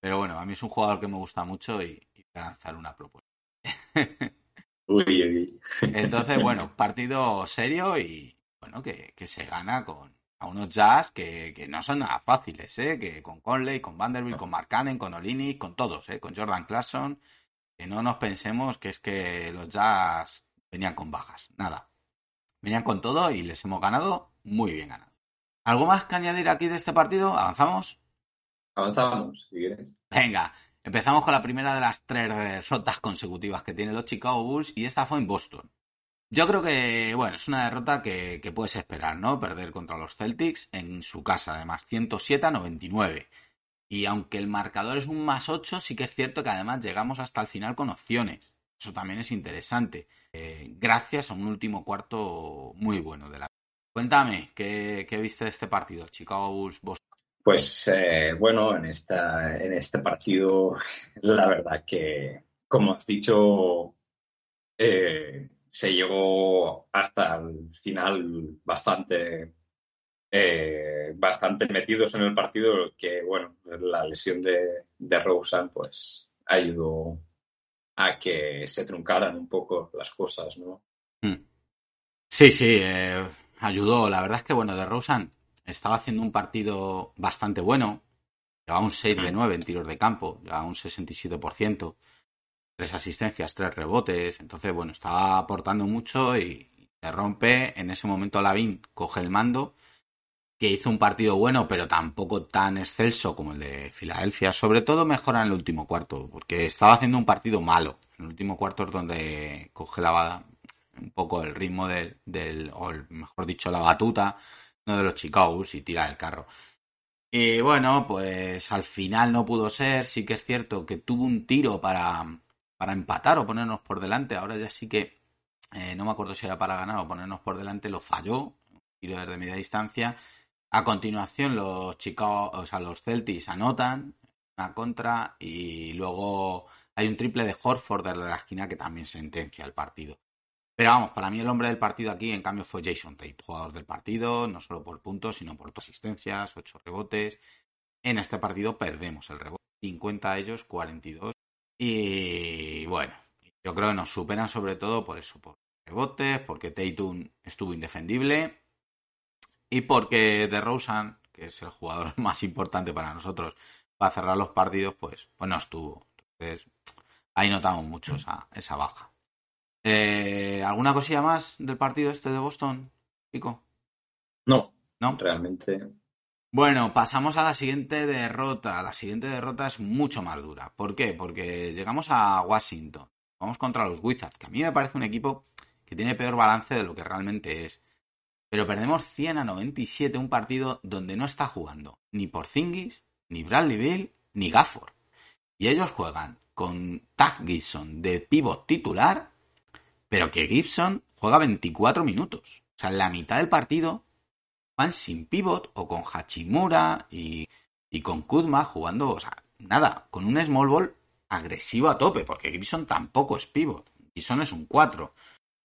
pero bueno, a mí es un jugador que me gusta mucho y, y voy a lanzar una propuesta. uy, uy. Entonces, bueno, partido serio y bueno, que, que se gana con a unos jazz que, que, no son nada fáciles, ¿eh? que con Conley, con Vanderbilt, con Mark Cannon, con Olini, con todos, ¿eh? con Jordan Clarkson, que no nos pensemos que es que los jazz venían con bajas, nada. Venían con todo y les hemos ganado muy bien ganado. ¿Algo más que añadir aquí de este partido? ¿Avanzamos? Avanzamos, si quieres. Venga, empezamos con la primera de las tres derrotas consecutivas que tienen los Chicago Bulls y esta fue en Boston. Yo creo que, bueno, es una derrota que, puedes esperar, ¿no? Perder contra los Celtics en su casa, además, 107 a 99. Y aunque el marcador es un más 8, sí que es cierto que además llegamos hasta el final con opciones. Eso también es interesante. Eh, gracias a un último cuarto muy bueno de la. Cuéntame, ¿qué, qué viste de este partido, Chicago Bulls Boston? Pues eh, bueno, en, esta, en este partido, la verdad que, como has dicho, eh, se llegó hasta el final bastante, eh, bastante metidos en el partido, que bueno, la lesión de, de Rosen pues ayudó a que se truncaran un poco las cosas, ¿no? Hmm. Sí, sí, eh, ayudó. La verdad es que, bueno, de Rosen estaba haciendo un partido bastante bueno. Llevaba un 6 de 9 en tiros de campo, llevaba un 67%, tres asistencias, tres rebotes. Entonces, bueno, estaba aportando mucho y se rompe. En ese momento Lavín coge el mando que hizo un partido bueno, pero tampoco tan excelso como el de Filadelfia. Sobre todo mejora en el último cuarto, porque estaba haciendo un partido malo. En el último cuarto es donde coge la, un poco el ritmo del, del, o mejor dicho, la batuta ¿no? de los Chicago y tira el carro. Y bueno, pues al final no pudo ser. Sí que es cierto que tuvo un tiro para, para empatar o ponernos por delante. Ahora ya sí que eh, no me acuerdo si era para ganar o ponernos por delante, lo falló, tiro desde media distancia. A continuación, los Chicago, o sea, los Celtics anotan una contra y luego hay un triple de Horford desde la esquina que también sentencia el partido. Pero vamos, para mí el hombre del partido aquí, en cambio, fue Jason Tate, jugador del partido, no solo por puntos, sino por asistencias, ocho rebotes. En este partido perdemos el rebote, 50 a ellos, 42. Y bueno, yo creo que nos superan sobre todo por eso, por rebotes, porque Tatum estuvo indefendible y porque DeRozan, que es el jugador más importante para nosotros para cerrar los partidos, pues, pues no estuvo. Entonces, ahí notamos mucho esa, esa baja. Eh, ¿Alguna cosilla más del partido este de Boston, Pico? No, ¿No? realmente. Bueno, pasamos a la siguiente derrota. La siguiente derrota es mucho más dura. ¿Por qué? Porque llegamos a Washington. Vamos contra los Wizards, que a mí me parece un equipo que tiene peor balance de lo que realmente es. Pero perdemos 100 a 97, un partido donde no está jugando ni Porzingis, ni Bradley Bill, ni Gafford. Y ellos juegan con Tag Gibson de pivot titular pero que Gibson juega 24 minutos. O sea, la mitad del partido van sin pivot o con Hachimura y, y con Kuzma jugando, o sea, nada, con un small ball agresivo a tope, porque Gibson tampoco es pivot. Gibson es un 4.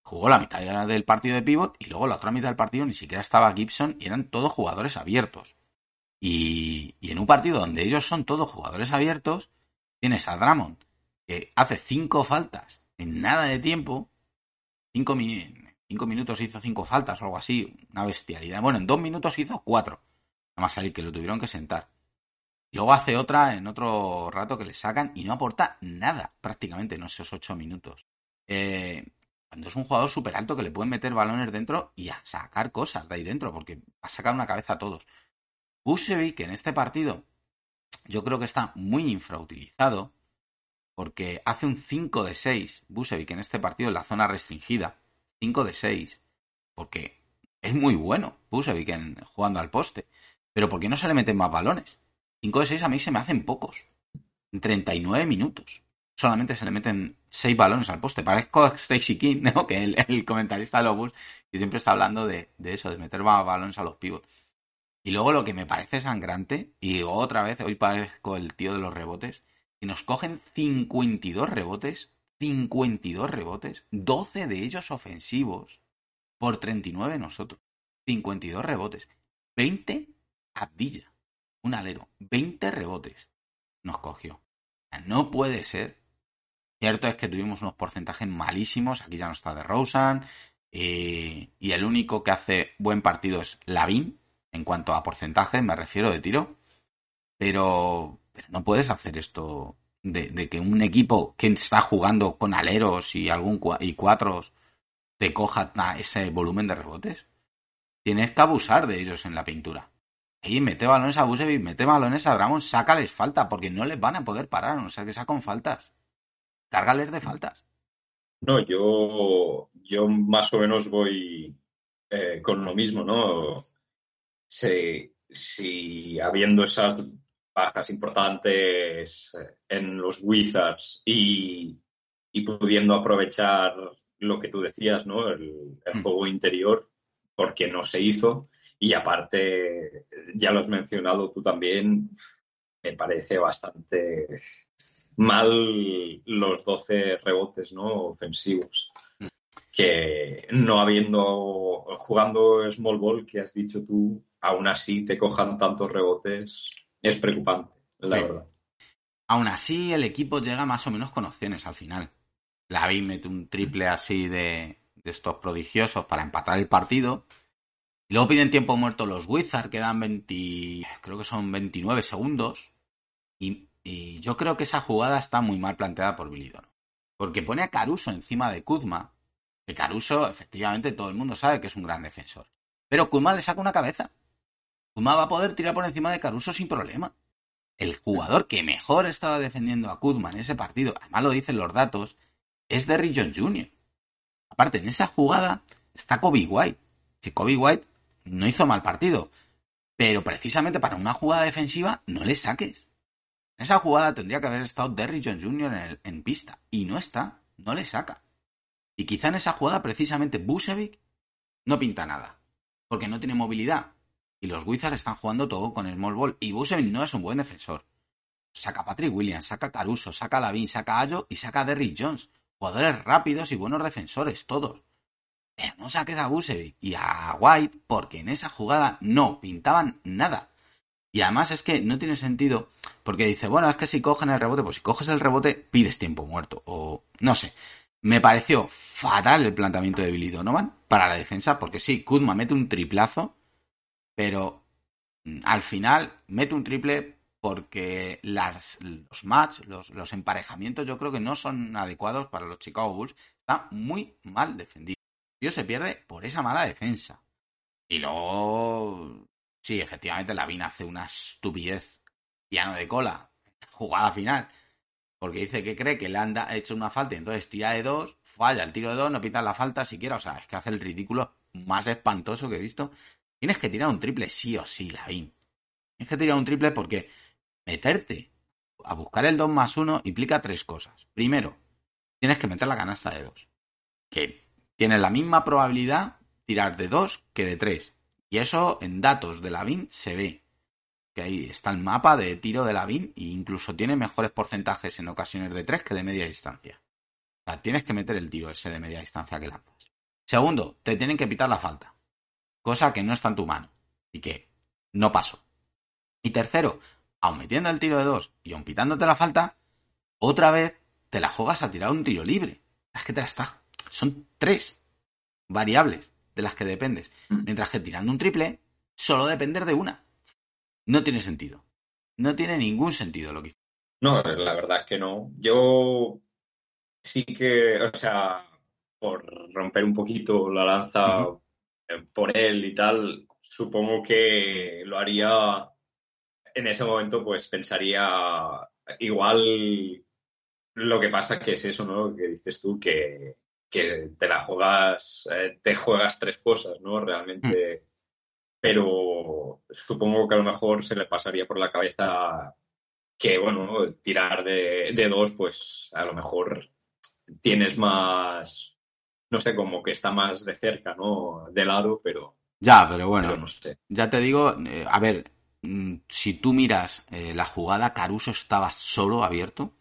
Jugó la mitad del partido de pivot y luego la otra mitad del partido ni siquiera estaba Gibson y eran todos jugadores abiertos. Y, y en un partido donde ellos son todos jugadores abiertos, tienes a Drummond que hace cinco faltas en nada de tiempo cinco, cinco minutos hizo cinco faltas o algo así, una bestialidad. Bueno, en dos minutos hizo cuatro. Nada más salir que lo tuvieron que sentar. Luego hace otra en otro rato que le sacan y no aporta nada prácticamente en esos ocho minutos. Eh, cuando es un jugador súper alto que le pueden meter balones dentro y a sacar cosas de ahí dentro, porque a sacar una cabeza a todos. Busevic en este partido yo creo que está muy infrautilizado porque hace un 5 de 6 Busevic en este partido en la zona restringida. 5 de 6. Porque es muy bueno Busevic en, jugando al poste. Pero ¿por qué no se le meten más balones? 5 de 6 a mí se me hacen pocos. En 39 minutos. Solamente se le meten 6 balones al poste. Parezco Stacy King, ¿no? Que el, comentarista de los que siempre está hablando de, de eso, de meter más balones a los pivots. Y luego lo que me parece sangrante, y otra vez, hoy parezco el tío de los rebotes, que nos cogen 52 rebotes, 52 rebotes, 12 de ellos ofensivos, por 39 nosotros. 52 rebotes, 20 Abdilla, un alero, 20 rebotes nos cogió. No puede ser. Cierto es que tuvimos unos porcentajes malísimos, aquí ya no está de Rosen, eh, y el único que hace buen partido es Lavin, en cuanto a porcentaje, me refiero de tiro, pero no puedes hacer esto de, de, que un equipo que está jugando con aleros y algún y cuatros te coja ese volumen de rebotes. Tienes que abusar de ellos en la pintura. Y mete balones a Busevic, mete balones a Dramon, sácales falta, porque no les van a poder parar, o sea que con faltas. Cárgales de faltas. No, yo, yo más o menos voy eh, con lo mismo, ¿no? Si, si habiendo esas bajas importantes eh, en los Wizards y, y pudiendo aprovechar lo que tú decías, ¿no? El, el, Mm. juego interior, porque no se hizo. Y aparte, ya lo has mencionado tú también, me parece bastante mal los 12 rebotes ¿no? ofensivos. Mm. Que no habiendo, jugando small ball, que has dicho tú, aún así te cojan tantos rebotes, es preocupante, la Sí. verdad. Aún así, el equipo llega más o menos con opciones al final. Lavín mete un triple así de, de estos prodigiosos para empatar el partido. Luego piden tiempo muerto los Wizards, quedan 20, creo que son 29 segundos. Y, y yo creo que esa jugada está muy mal planteada por Billy Donovan. Porque pone a Caruso encima de Kuzma. Que Caruso, efectivamente, todo el mundo sabe que es un gran defensor. Pero Kuzma le saca una cabeza. Kuzma va a poder tirar por encima de Caruso sin problema. El jugador que mejor estaba defendiendo a Kuzma en ese partido, además lo dicen los datos, es Derrick Jones Jr. Aparte, en esa jugada está Kobe White. Que Kobe White no hizo mal partido. Pero precisamente para una jugada defensiva no le saques. En esa jugada tendría que haber estado Derrick Jones Jr. En, en pista. Y no está. No le saca. Y quizá en esa jugada, precisamente, Busevic no pinta nada. Porque no tiene movilidad. Y los Wizards están jugando todo con el small ball. Y Busevic no es un buen defensor. Saca Patrick Williams, saca Caruso, saca Lavin, saca Ayo y saca Derrick Jones. Jugadores rápidos y buenos defensores, todos. Pero no saques a Busevic y a White porque en esa jugada no pintaban nada. Y además es que no tiene sentido porque dice, bueno, es que si cogen el rebote, pues si coges el rebote pides tiempo muerto o no sé. Me pareció fatal el planteamiento de Billy Donovan para la defensa porque sí, Kuzma mete un triplazo, pero mm, al final mete un triple porque las, los match, los, emparejamientos yo creo que no son adecuados para los Chicago Bulls. Está muy mal defendido. Tío se pierde por esa mala defensa. Y luego, sí, efectivamente, Lavin hace una estupidez. Piano de cola. Jugada final. Porque dice que cree que le han hecho una falta y entonces tira de dos, falla el tiro de dos, no pita la falta siquiera. O sea, es que hace el ridículo más espantoso que he visto. Tienes que tirar un triple sí o sí, Lavin. Tienes que tirar un triple porque meterte a buscar el 2 más 1 implica tres cosas. Primero, tienes que meter la canasta de dos. Que tiene la misma probabilidad tirar de 2 que de 3. Y eso en datos de la BIN se ve. Que ahí está el mapa de tiro de la BIN e incluso tiene mejores porcentajes en ocasiones de 3 que de media distancia. O sea, tienes que meter el tiro ese de media distancia que lanzas. Segundo, te tienen que pitar la falta. Cosa que no está en tu mano. Y que no pasó. Y tercero, aun metiendo el tiro de 2 y aun pitándote la falta, otra vez te la juegas a tirar un tiro libre. Es que te la estás son tres variables de las que dependes. Mm. Mientras que tirando un triple, solo depender de una. No tiene sentido. No tiene ningún sentido lo que No, la verdad es que no. Yo sí que, o sea, por romper un poquito la lanza por él y tal, supongo que lo haría en ese momento, pues pensaría igual lo que pasa que es eso, ¿no? Que dices tú, que que te la juegas, eh, te juegas tres cosas, ¿no? Realmente. Mm. Pero supongo que a lo mejor se le pasaría por la cabeza que, bueno, tirar de, dos, pues a lo mejor tienes más, no sé, como que está más de cerca, ¿no? De lado, pero. Ya, pero bueno, no sé. ya te digo, eh, a ver, mm, si tú miras eh, la jugada, Caruso estaba solo abierto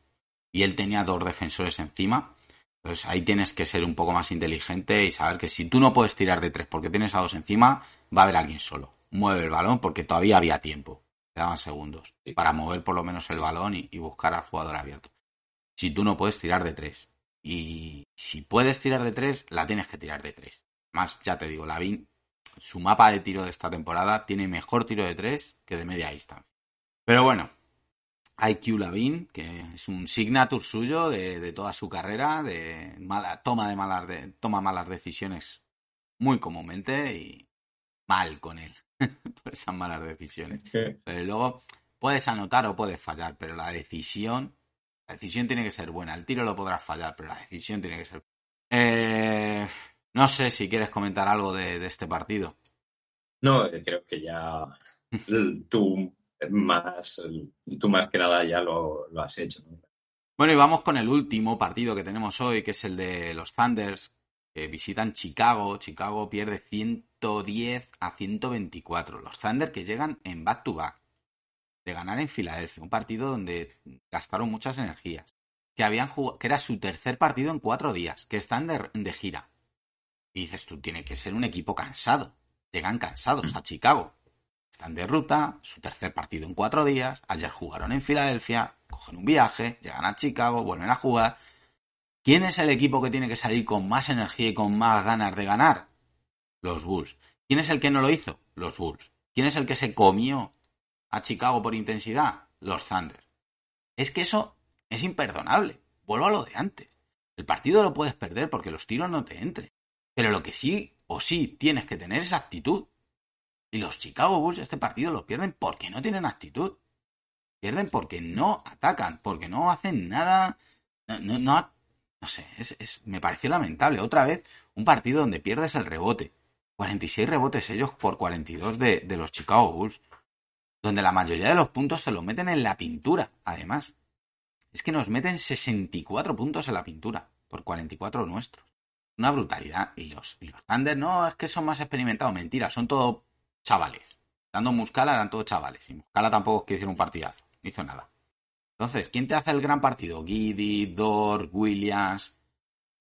y él tenía dos defensores encima pues ahí tienes que ser un poco más inteligente y saber que si tú no puedes tirar de tres porque tienes a dos encima, va a haber alguien solo. Mueve el balón porque todavía había tiempo. Quedaban segundos para mover por lo menos el balón y, buscar al jugador abierto. Si tú no puedes tirar de tres. Y si puedes tirar de tres, la tienes que tirar de tres. Más, ya te digo, Lavin, su mapa de tiro de esta temporada tiene mejor tiro de tres que de media distancia. Pero bueno, IQ Lavin, que es un signature suyo de, toda su carrera, de mala, toma de malas de, toma malas decisiones muy comúnmente y mal con él por esas malas decisiones. Pero luego puedes anotar o puedes fallar, pero la decisión, la decisión tiene que ser buena. El tiro lo podrás fallar, pero la decisión tiene que ser. Eh, no sé si quieres comentar algo de, de este partido. No, creo que ya tú más, tú más que nada ya lo, has hecho. Bueno, y vamos con el último partido que tenemos hoy, que es el de los Thunders, que visitan Chicago. Chicago pierde 110 a 124. Los Thunders que llegan en back-to-back de ganar en Filadelfia, un partido donde gastaron muchas energías, que habían que era su tercer partido en cuatro días, que están de, de gira. Y dices tú, tiene que ser un equipo cansado. Llegan cansados a Chicago. Están de ruta, su tercer partido en cuatro días. Ayer jugaron en Filadelfia, cogen un viaje, llegan a Chicago, vuelven a jugar. ¿Quién es el equipo que tiene que salir con más energía y con más ganas de ganar? Los Bulls. ¿Quién es el que no lo hizo? Los Bulls. ¿Quién es el que se comió a Chicago por intensidad? Los Thunder. Es que eso es imperdonable. Vuelvo a lo de antes. El partido lo puedes perder porque los tiros no te entren. Pero lo que sí o sí tienes que tener es actitud. Y los Chicago Bulls este partido lo pierden porque no tienen actitud. Pierden porque no atacan, porque no hacen nada. No, no, no, sé, es, me pareció lamentable. Otra vez, un partido donde pierdes el rebote. 46 rebotes ellos por 42 de, de los Chicago Bulls. Donde la mayoría de los puntos se los meten en la pintura, además. Es que nos meten 64 puntos en la pintura por 44 nuestros. Una brutalidad. Y los, y los Thunder, no, es que son más experimentados. Mentira, son todos chavales. Dando Muscala eran todos chavales. Y Muscala tampoco es que un partidazo. No hizo nada. Entonces, ¿quién te hace el gran partido? Giddy, Dor, Williams.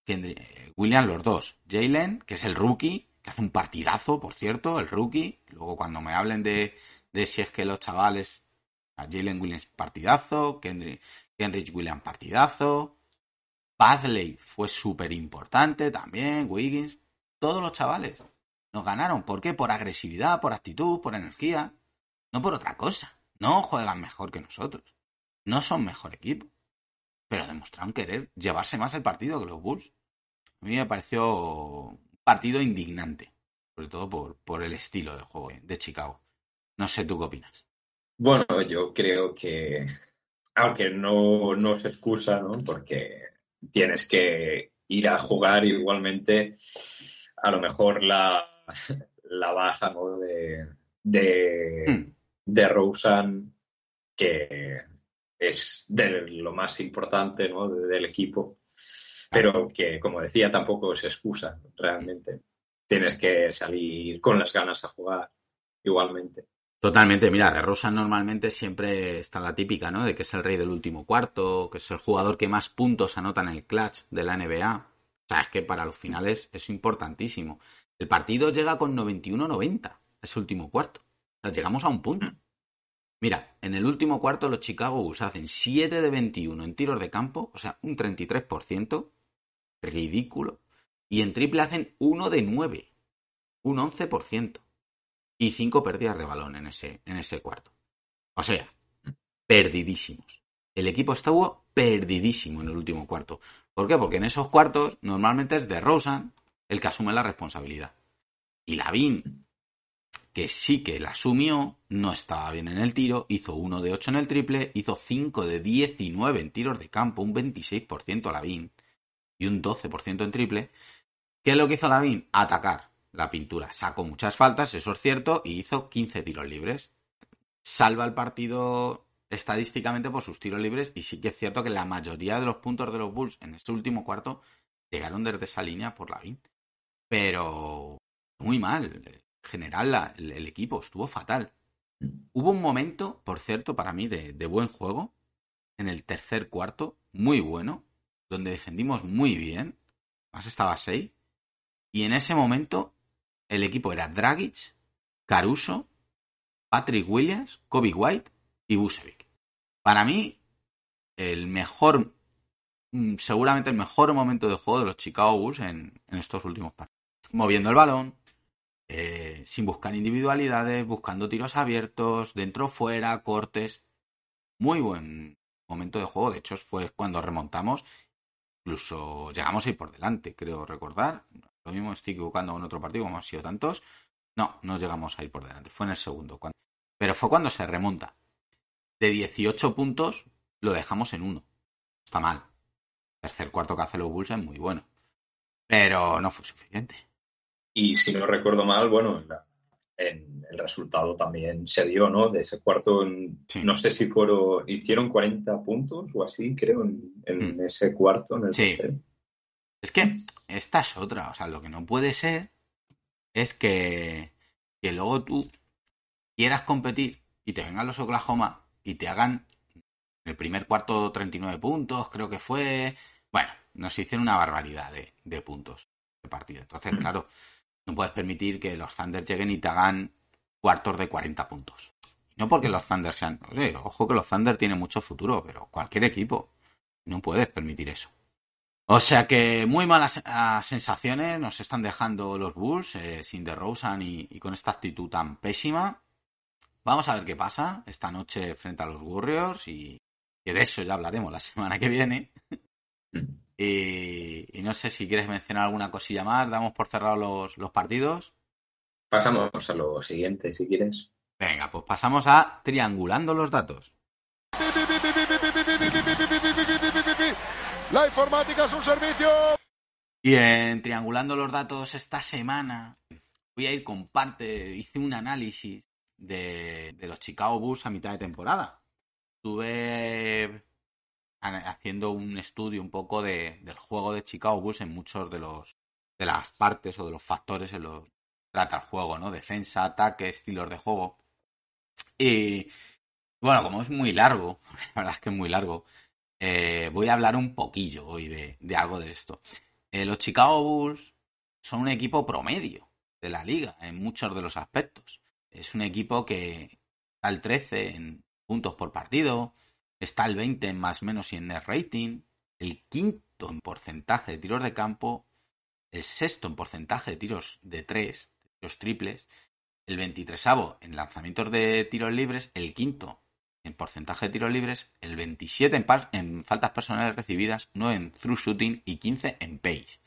Eh, Williams, los dos. Jalen, que es el rookie, que hace un partidazo, por cierto, el rookie. Luego, cuando me hablen de, de si es que los chavales. Jalen Williams, partidazo. Kendrick, Kendrick Williams, partidazo. Badley fue súper importante también. Wiggins. Todos los chavales nos ganaron. ¿Por qué? Por agresividad, por actitud, por energía. No por otra cosa. No juegan mejor que nosotros. No son mejor equipo. Pero demostraron querer llevarse más el partido que los Bulls. A mí me pareció un partido indignante. Sobre todo por, por el estilo de juego de Chicago. No sé tú qué opinas. Bueno, yo creo que, aunque no, no se excusa, ¿no? Porque tienes que ir a jugar igualmente, a lo mejor la, la baja ¿no? de, de, hmm. de Rosen, que es de lo más importante ¿no? del equipo, pero que, como decía, tampoco se excusa realmente. Tienes que salir con las ganas a jugar igualmente. Totalmente, mira, de Rosa normalmente siempre está la típica, ¿no? De que es el rey del último cuarto, que es el jugador que más puntos anota en el clutch de la NBA. O sea, es que para los finales es importantísimo. El partido llega con 91-90, ese último cuarto. O sea, llegamos a un punto. Mira, en el último cuarto los Chicago Bulls hacen 7 de 21 en tiros de campo, o sea, un 33%, ridículo. Y en triple hacen 1 de 9, un 11%. Y 5 pérdidas de balón en ese, en ese cuarto. O sea, perdidísimos. El equipo estuvo perdidísimo en el último cuarto. ¿Por qué? Porque en esos cuartos normalmente es de Rosen el que asume la responsabilidad. Y Lavín, que sí que la asumió, no estaba bien en el tiro, hizo 1 de 8 en el triple, hizo 5 de 19 en tiros de campo, un 26% Lavín y un 12% en triple. ¿Qué es lo que hizo Lavín? Atacar la pintura. Sacó muchas faltas, eso es cierto, y hizo 15 tiros libres. Salva el partido estadísticamente por sus tiros libres y sí que es cierto que la mayoría de los puntos de los Bulls en este último cuarto llegaron desde esa línea por Lavín pero muy mal. En general, el, equipo estuvo fatal. Hubo un momento, por cierto, para mí de, buen juego, en el tercer cuarto, muy bueno, donde defendimos muy bien, más estaba 6, y en ese momento el equipo era Dragic, Caruso, Patrick Williams, Kobe White y Busevic. Para mí, el mejor, mm, seguramente el mejor momento de juego de los Chicago Bulls en estos últimos partidos moviendo el balón, eh, sin buscar individualidades, buscando tiros abiertos, dentro, fuera, cortes. Muy buen momento de juego. De hecho, fue cuando remontamos. Incluso llegamos a ir por delante, creo recordar. Lo mismo estoy equivocando en otro partido, como han sido tantos. No, no llegamos a ir por delante. Fue en el segundo. Pero fue cuando se remonta. De 18 puntos, lo dejamos en uno. Está mal. Tercer cuarto que hace los Bulls es muy bueno. Pero no fue suficiente. Y si no recuerdo mal, bueno, en el resultado también se dio, ¿no? De ese cuarto, no sé si fueron, hicieron 40 puntos o así, creo, en, mm. ese cuarto, en el sí. Es que esta es otra, o sea, lo que no puede ser es que, que luego tú quieras competir y te vengan los Oklahoma y te hagan el primer cuarto 39 puntos, creo que fue. Bueno, nos hicieron una barbaridad de, de puntos de partido. Entonces, claro, no puedes permitir que los Thunder lleguen y te hagan cuartos de 40 puntos. no porque los Thunder sean. ojo que los Thunder tienen mucho futuro, pero cualquier equipo. No puedes permitir eso. O sea que muy malas ah, sensaciones nos están dejando los Bulls eh, sin DeRozan y, y con esta actitud tan pésima. Vamos a ver qué pasa esta noche frente a los Warriors y que de eso ya hablaremos la semana que viene. Y, no sé si quieres mencionar alguna cosilla más. Damos por cerrados los, partidos. Pasamos a lo siguiente, si quieres. Venga, pues pasamos a triangulando los datos. Informática es un servicio. Y en triangulando los datos esta semana voy a ir con parte, hice un análisis de, los Chicago Bulls a mitad de temporada. Tuve haciendo un estudio un poco de, del juego de Chicago Bulls en muchos de los, de las partes o de los factores en los que trata el juego, ¿no? Defensa, ataque, estilos de juego. Y bueno, como es muy largo, la verdad es que es muy largo, eh, voy a hablar un poquillo hoy de, algo de esto. Eh, los Chicago Bulls son un equipo promedio de la liga en muchos de los aspectos. Es un equipo que está al 13 en puntos por partido, está al 20 en más menos y en net rating, el quinto en porcentaje de tiros de campo, el sexto en porcentaje de tiros de tres, de tiros triples, el 23 en lanzamientos de tiros libres, el quinto en porcentaje de tiros libres, el 27 en, en faltas personales recibidas, 9 en through shooting y 15 en pace.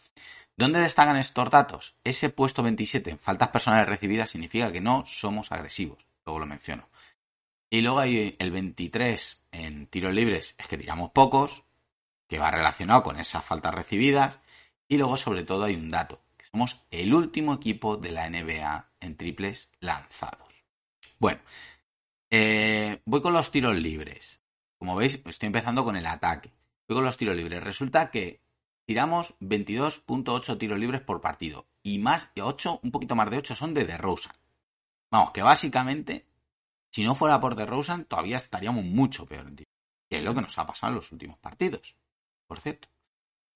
¿Dónde destacan estos datos? Ese puesto 27 en faltas personales recibidas significa que no somos agresivos, luego lo menciono. Y luego hay el 23 en tiros libres, es que tiramos pocos, que va relacionado con esas faltas recibidas. Y luego sobre todo hay un dato, que somos el último equipo de la NBA en triples lanzados. Bueno, eh, voy con los tiros libres. Como veis, estoy empezando con el ataque. Voy con los tiros libres. Resulta que tiramos 22.8 tiros libres por partido. Y más de 8, un poquito más de 8 son de DeRozan. Vamos, que básicamente, si no fuera por DeRozan, todavía estaríamos mucho peor en tiros. Que es lo que nos ha pasado en los últimos partidos, por cierto.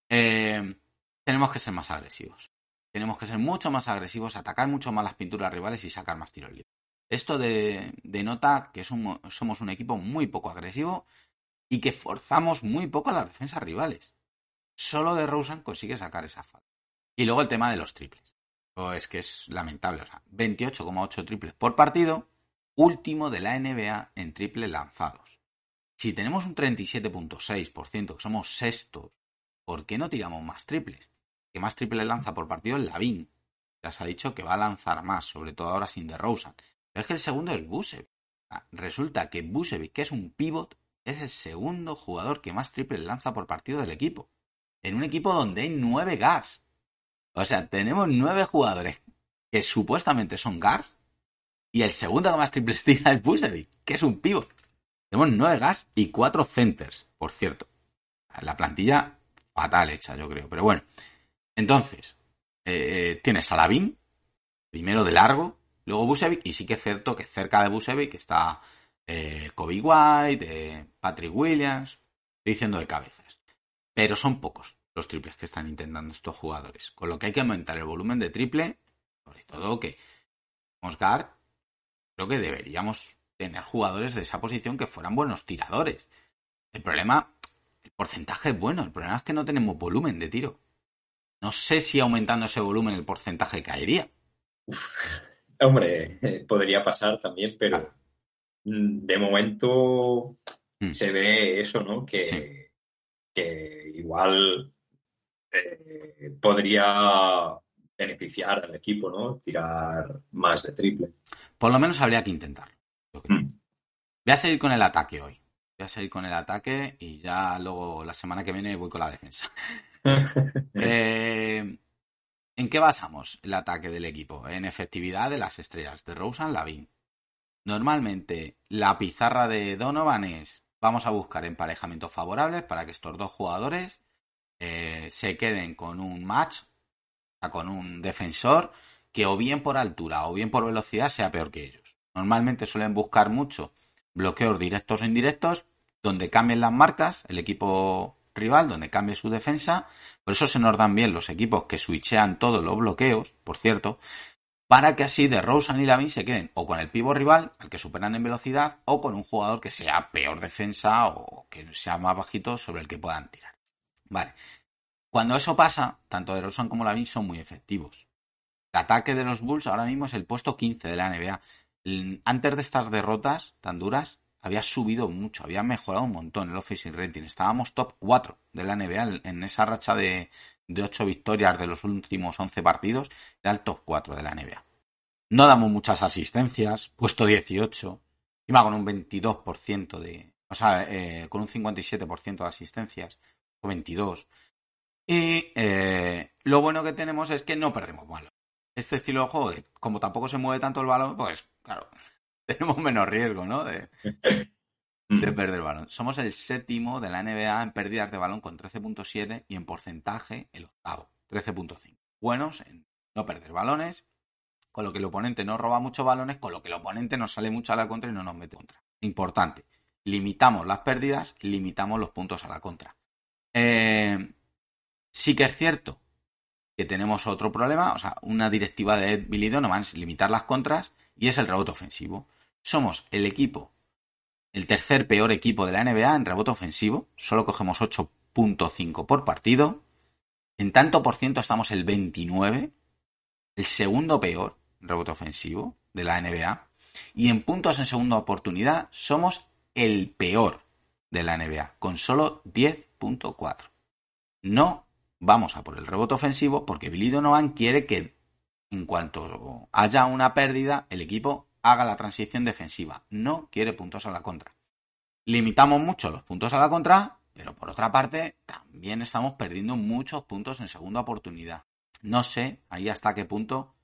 Eh, tenemos que ser más agresivos. Tenemos que ser mucho más agresivos, atacar mucho más las pinturas rivales y sacar más tiros libres. Esto denota que somos un equipo muy poco agresivo y que forzamos muy poco a las defensas rivales. Solo de Rosen consigue sacar esa falta. Y luego el tema de los triples. es que es lamentable. O sea, 28,8 triples por partido, último de la NBA en triples lanzados. Si tenemos un 37.6%, que somos sextos, ¿por qué no tiramos más triples? Que más triples lanza por partido es Lavin. Ya se ha dicho que va a lanzar más, sobre todo ahora sin DeRozan. Es que el segundo es Busevic. Resulta que Busevic, que es un pivot, es el segundo jugador que más triples lanza por partido del equipo en un equipo donde hay nueve guards. O sea, tenemos nueve jugadores que supuestamente son guards y el segundo que más triples tira es Busevic, que es un pivot. Tenemos nueve guards y cuatro centers, por cierto. La plantilla fatal hecha, yo creo. Pero bueno, entonces, eh, tienes a Lavin, primero de largo, luego Busevic, y sí que es cierto que cerca de Busevic está eh, Kobe White, eh, Patrick Williams, diciendo de cabezas. Pero son pocos los triples que están intentando estos jugadores. Con lo que hay que aumentar el volumen de triple, sobre todo que Oscar, creo que deberíamos tener jugadores de esa posición que fueran buenos tiradores. El problema, el porcentaje es bueno, el problema es que no tenemos volumen de tiro. No sé si aumentando ese volumen el porcentaje caería. hombre, podría pasar también, pero de momento mm. se ve eso, ¿no? Que, que igual eh, podría beneficiar al equipo, ¿no? Tirar más de triple. Por lo menos habría que intentar. Mm. Voy a seguir con el ataque hoy. Voy a seguir con el ataque y ya luego la semana que viene voy con la defensa. Eh, ¿En qué basamos el ataque del equipo? En efectividad de las estrellas de Rosen Lavin. Normalmente la pizarra de Donovan es vamos a buscar emparejamientos favorables para que estos dos jugadores eh, se queden con un match, con un defensor que o bien por altura o bien por velocidad sea peor que ellos. Normalmente suelen buscar mucho bloqueos directos o indirectos donde cambien las marcas, el equipo rival, donde cambie su defensa. Por eso se nos dan bien los equipos que switchean todos los bloqueos, por cierto, para que así de Rosen y Lavin se queden o con el pivo rival, al que superan en velocidad, o con un jugador que sea peor defensa o que sea más bajito sobre el que puedan tirar. Vale. Cuando eso pasa, tanto de Rosen como Lavin son muy efectivos. El ataque de los Bulls ahora mismo es el puesto 15 de la NBA. Antes de estas derrotas tan duras, había subido mucho, había mejorado un montón el offensive rating. Estábamos top 4 de la NBA en esa racha de, de 8 victorias de los últimos 11 partidos, era el top 4 de la NBA. No damos muchas asistencias, puesto 18, iba con un 22% de, o sea, eh, con un 57% de asistencias, o 22. Y eh, lo bueno que tenemos es que no perdemos balón. Este estilo de juego, como tampoco se mueve tanto el balón, pues claro, tenemos menos riesgo, ¿no? De, de perder el balón. Somos el séptimo de la NBA en pérdidas de balón con 13.7 y en porcentaje el octavo, 13.5. buenos en no perder balones, con lo que el oponente no roba muchos balones, con lo que el oponente nos sale mucho a la contra y no nos mete contra. Importante. Limitamos las pérdidas, limitamos los puntos a la contra. Eh, sí que es cierto que tenemos otro problema, o sea, una directiva de Billy Donovan es limitar las contras y es el rebote ofensivo. Somos el equipo, el tercer peor equipo de la NBA en rebote ofensivo, solo cogemos 8.5 por partido. En tanto por ciento estamos el 29, el segundo peor rebote ofensivo de la NBA. Y en puntos en segunda oportunidad somos el peor de la NBA, con solo 10.4. No vamos a por el rebote ofensivo porque Billy Donovan quiere que en cuanto haya una pérdida, el equipo haga la transición defensiva. No quiere puntos a la contra. Limitamos mucho los puntos a la contra, pero por otra parte, también estamos perdiendo muchos puntos en segunda oportunidad. No sé ahí hasta qué punto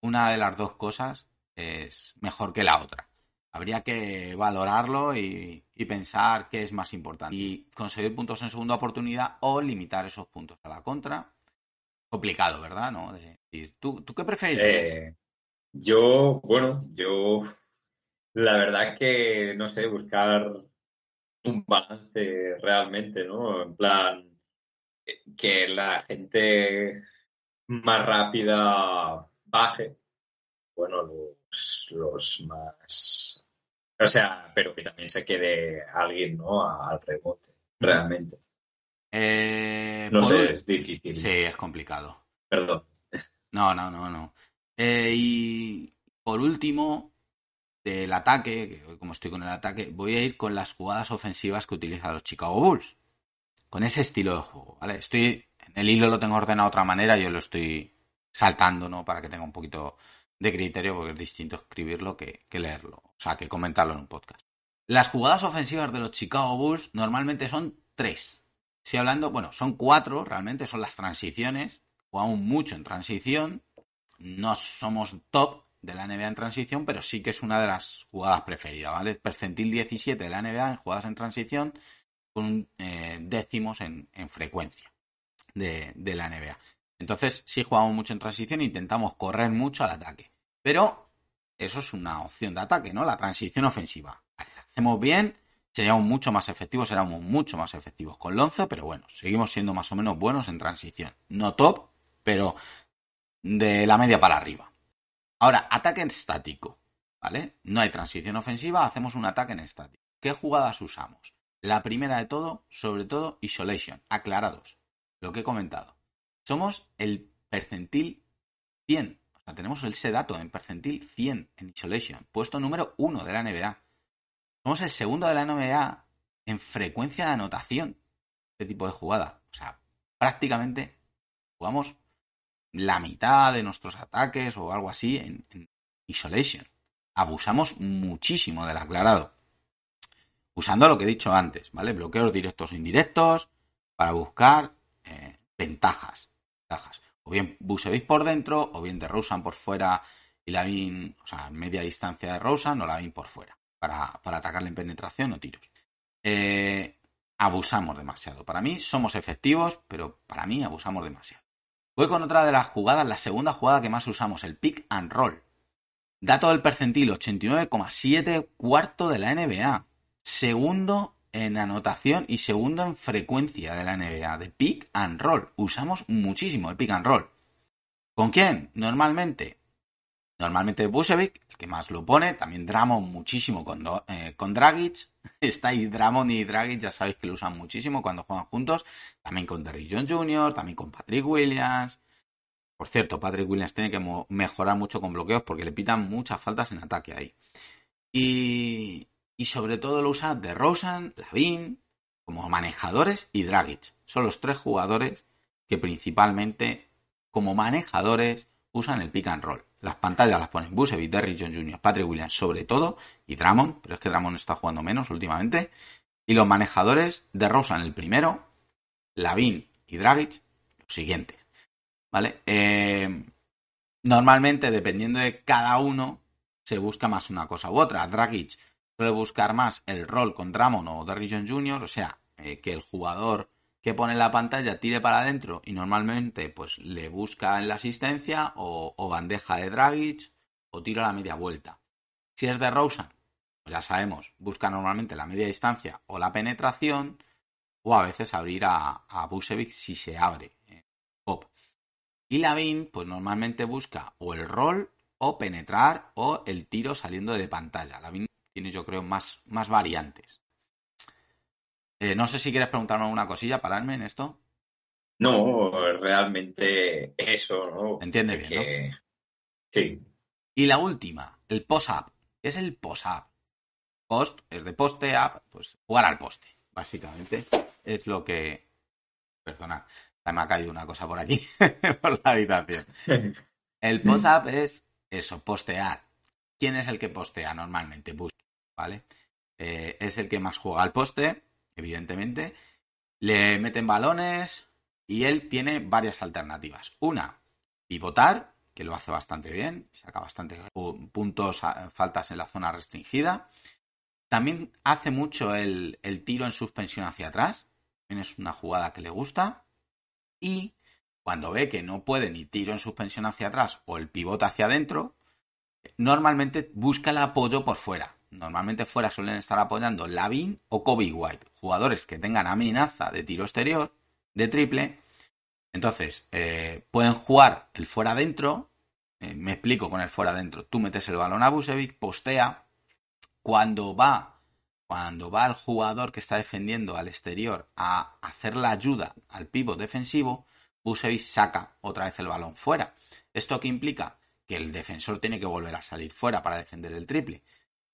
una de las dos cosas es mejor que la otra. Habría que valorarlo y, pensar qué es más importante. Y conseguir puntos en segunda oportunidad o limitar esos puntos a la contra. Complicado, ¿verdad? ¿No? ¿tú, qué prefieres? Eh, yo, bueno, yo la verdad que, no sé, buscar un balance realmente, ¿no? En plan, que la gente más rápida baje, bueno, los, los más... O sea, pero que también se quede alguien, ¿no? Al rebote, realmente. Eh, no sé, es difícil. Sí, es complicado. Perdón. No, no, no, no. Eh, y por último, del ataque, que hoy como estoy con el ataque, voy a ir con las jugadas ofensivas que utilizan los Chicago Bulls. Con ese estilo de juego, ¿vale? Estoy, en el hilo lo tengo ordenado de otra manera, yo lo estoy saltando, ¿no? Para que tenga un poquito de criterio, porque es distinto escribirlo que, leerlo, o sea, que comentarlo en un podcast. Las jugadas ofensivas de los Chicago Bulls normalmente son tres. Estoy hablando, bueno, son cuatro, realmente son las transiciones. Jugamos mucho en transición. No somos top de la NBA en transición, pero sí que es una de las jugadas preferidas, ¿vale? Percentil 17 de la NBA en jugadas en transición, con eh, décimos en, frecuencia de, de la NBA. Entonces, sí jugamos mucho en transición e intentamos correr mucho al ataque. Pero eso es una opción de ataque, ¿no? La transición ofensiva. hacemos bien, seríamos mucho más efectivos, seremos mucho más efectivos con Lonzo, pero bueno, seguimos siendo más o menos buenos en transición. No top, pero de la media para arriba. Ahora, ataque en estático, ¿vale? No hay transición ofensiva, hacemos un ataque en estático. ¿Qué jugadas usamos? La primera de todo, sobre todo, isolation, aclarados. Lo que he comentado. Somos el percentil 100. O sea, tenemos ese dato en percentil 100 en Isolation. Puesto número 1 de la NBA. Somos el segundo de la NBA en frecuencia de anotación. Este tipo de jugada. O sea, prácticamente jugamos la mitad de nuestros ataques o algo así en, Isolation. Abusamos muchísimo del aclarado. Usando lo que he dicho antes, ¿vale? Bloqueos directos e indirectos para buscar eh, ventajas. O bien Busevic por dentro, o bien de Rosen por fuera y Lavin, o sea, media distancia de Rosen o Lavin por fuera, para, para atacarle en penetración o tiros. Eh, abusamos demasiado. Para mí somos efectivos, pero para mí abusamos demasiado. Voy con otra de las jugadas, la segunda jugada que más usamos, el pick and roll. Dato del percentil 89,7 cuarto de la NBA. Segundo en anotación y segundo en frecuencia de la NBA, de pick and roll. Usamos muchísimo el pick and roll. ¿Con quién? Normalmente. Normalmente Busevic, el que más lo pone. También Dramon muchísimo con, eh, con Dragic. Está ahí Dramon y Dragic, ya sabéis que lo usan muchísimo cuando juegan juntos. También con Derrick John Jr., también con Patrick Williams. Por cierto, Patrick Williams tiene que mejorar mucho con bloqueos porque le pitan muchas faltas en ataque ahí. Y, y sobre todo lo usa de Rosen, Lavin, como manejadores y Dragic. Son los tres jugadores que principalmente como manejadores usan el pick and roll. Las pantallas las ponen Busevic, Derrick John Jr., Patrick Williams sobre todo y Drummond, pero es que Drummond está jugando menos últimamente. Y los manejadores de Rosen el primero, Lavin y Dragic los siguientes. ¿Vale? Eh, normalmente, dependiendo de cada uno, se busca más una cosa u otra. Dragic suele buscar más el rol con Dramon o Derrick John Jr., o sea, eh, que el jugador que pone en la pantalla tire para adentro y normalmente pues le busca en la asistencia o, bandeja de Dragic o tiro a la media vuelta. Si es de Rosen, pues ya sabemos, busca normalmente la media distancia o la penetración o a veces abrir a, a Busevic si se abre. Pop. Y pues normalmente busca o el rol o penetrar o el tiro saliendo de pantalla. Lavin tiene yo creo más, más variantes. Eh, no sé si quieres preguntarme alguna cosilla, pararme en esto. No, realmente eso, ¿no? Entiende bien, Que- Sí, Y la última, el post-up. ¿Qué es el post-up? Post es de poste-up, pues jugar al poste, básicamente. Es lo que... Perdonad, me ha caído una cosa por aquí, por la habitación. El post-up es eso, postear. ¿Quién es el que postea normalmente? Bush, ¿vale? Eh, es el que más juega al poste, evidentemente. Le meten balones y él tiene varias alternativas. Una, pivotar, que lo hace bastante bien, saca bastante puntos, faltas en la zona restringida. También hace mucho el, el tiro en suspensión hacia atrás, también es una jugada que le gusta. Y cuando ve que no puede ni tiro en suspensión hacia atrás o el pivote hacia adentro, normalmente busca el apoyo por fuera. Normalmente fuera suelen estar apoyando Lavin o Kobe White, jugadores que tengan amenaza de tiro exterior, de triple. Entonces, eh, pueden jugar el fuera adentro. eh, me explico con el fuera adentro. Tú metes el balón a Busevic, postea. Cuando va, cuando va el jugador que está defendiendo al exterior a hacer la ayuda al pivot defensivo, Busevic saca otra vez el balón fuera. ¿Esto qué implica? Que el defensor tiene que volver a salir fuera para defender el triple.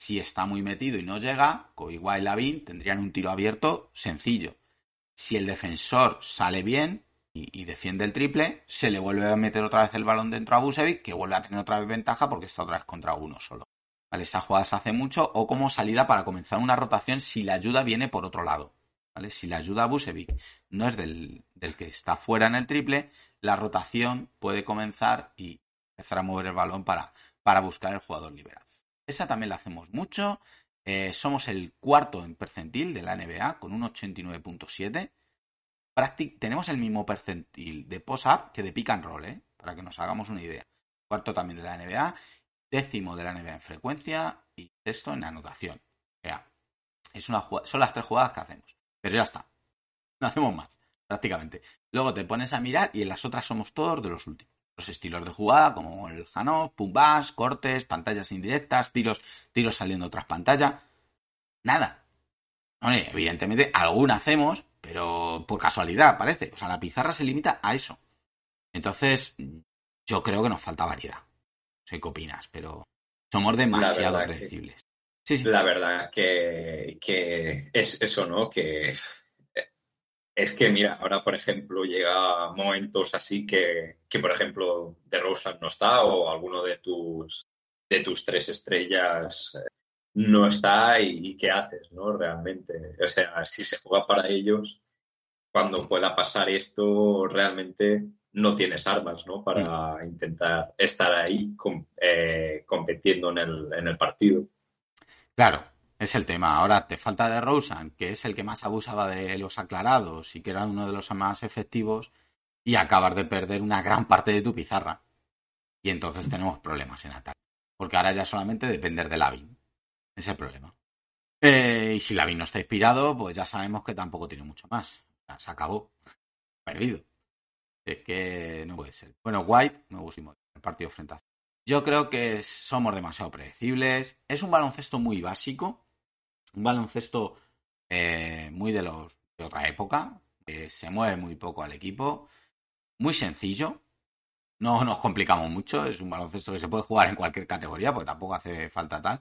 Si está muy metido y no llega, White y Lavin tendrían un tiro abierto sencillo. Si el defensor sale bien y, y defiende el triple, se le vuelve a meter otra vez el balón dentro a Busevic, que vuelve a tener otra vez ventaja porque está otra vez contra uno solo. ¿Vale? Esa jugada se hace mucho o como salida para comenzar una rotación si la ayuda viene por otro lado. ¿Vale? Si la ayuda a Busevic no es del, del que está fuera en el triple, la rotación puede comenzar y empezar a mover el balón para, para buscar el jugador liberado. Esa también la hacemos mucho. Eh, somos el cuarto en percentil de la NBA con un 89.7. Práctic- tenemos el mismo percentil de post-up que de pick and roll, ¿eh? para que nos hagamos una idea. Cuarto también de la NBA, décimo de la NBA en frecuencia y sexto en anotación. O es una son las tres jugadas que hacemos. Pero ya está. No hacemos más, prácticamente. Luego te pones a mirar y en las otras somos todos de los últimos. Los estilos de jugada, como el Hanov, pumbas, cortes, pantallas indirectas, tiros, tiros saliendo tras pantalla. Nada. Oye, evidentemente, alguna hacemos, pero por casualidad, parece. O sea, la pizarra se limita a eso. Entonces, yo creo que nos falta variedad. No sé qué opinas, pero somos demasiado que- predecibles. Sí, sí. La verdad que, que es eso, ¿no? Que es que, mira, ahora, por ejemplo, llega momentos así que, que por ejemplo, de Rosa no está o alguno de tus, de tus tres estrellas eh, no está y, y qué haces, ¿no? Realmente. O sea, si se juega para ellos, cuando pueda pasar esto, realmente no tienes armas, ¿no? Para intentar estar ahí com- eh, compitiendo en el, en el partido. Claro, es el tema. Ahora te falta de Rosen, que es el que más abusaba de los aclarados y que era uno de los más efectivos, y acabas de perder una gran parte de tu pizarra. Y entonces tenemos problemas en ataque. Porque ahora ya solamente depender de Lavin. Es el problema. Eh, y si Lavin no está inspirado, pues ya sabemos que tampoco tiene mucho más. Se acabó. Perdido. Es que no puede ser. Bueno, White me gustó el partido frente a yo creo que somos demasiado predecibles. Es un baloncesto muy básico. Un baloncesto eh, muy de los de otra época. que se mueve muy poco al equipo. Muy sencillo. No nos complicamos mucho. Es un baloncesto que se puede jugar en cualquier categoría, porque tampoco hace falta tal.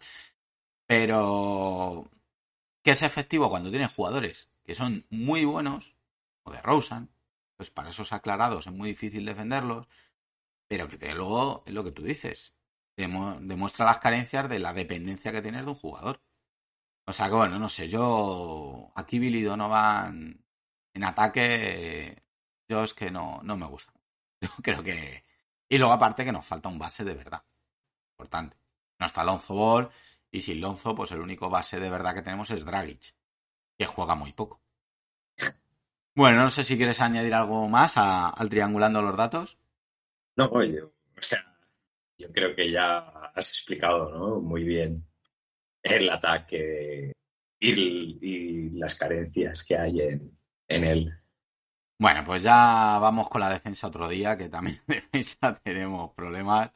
Pero que es efectivo cuando tienes jugadores que son muy buenos, o de Rosen, pues para esos aclarados es muy difícil defenderlos pero que te, luego es lo que tú dices. Demu- demuestra las carencias de la dependencia que tienes de un jugador. O sea que bueno, no sé, yo aquí Billy Donovan en ataque, yo es que no, no me gusta. Yo creo que. Y luego aparte que nos falta un base de verdad. Importante. No está Lonzo Ball, y sin Lonzo, pues el único base de verdad que tenemos es Dragic, que juega muy poco. Bueno, no sé si quieres añadir algo más al triangulando los datos. No, yo, o sea, yo creo que ya has explicado, ¿no? Muy bien el ataque y, y las carencias que hay en, en él. Bueno, pues ya vamos con la defensa otro día, que también en defensa tenemos problemas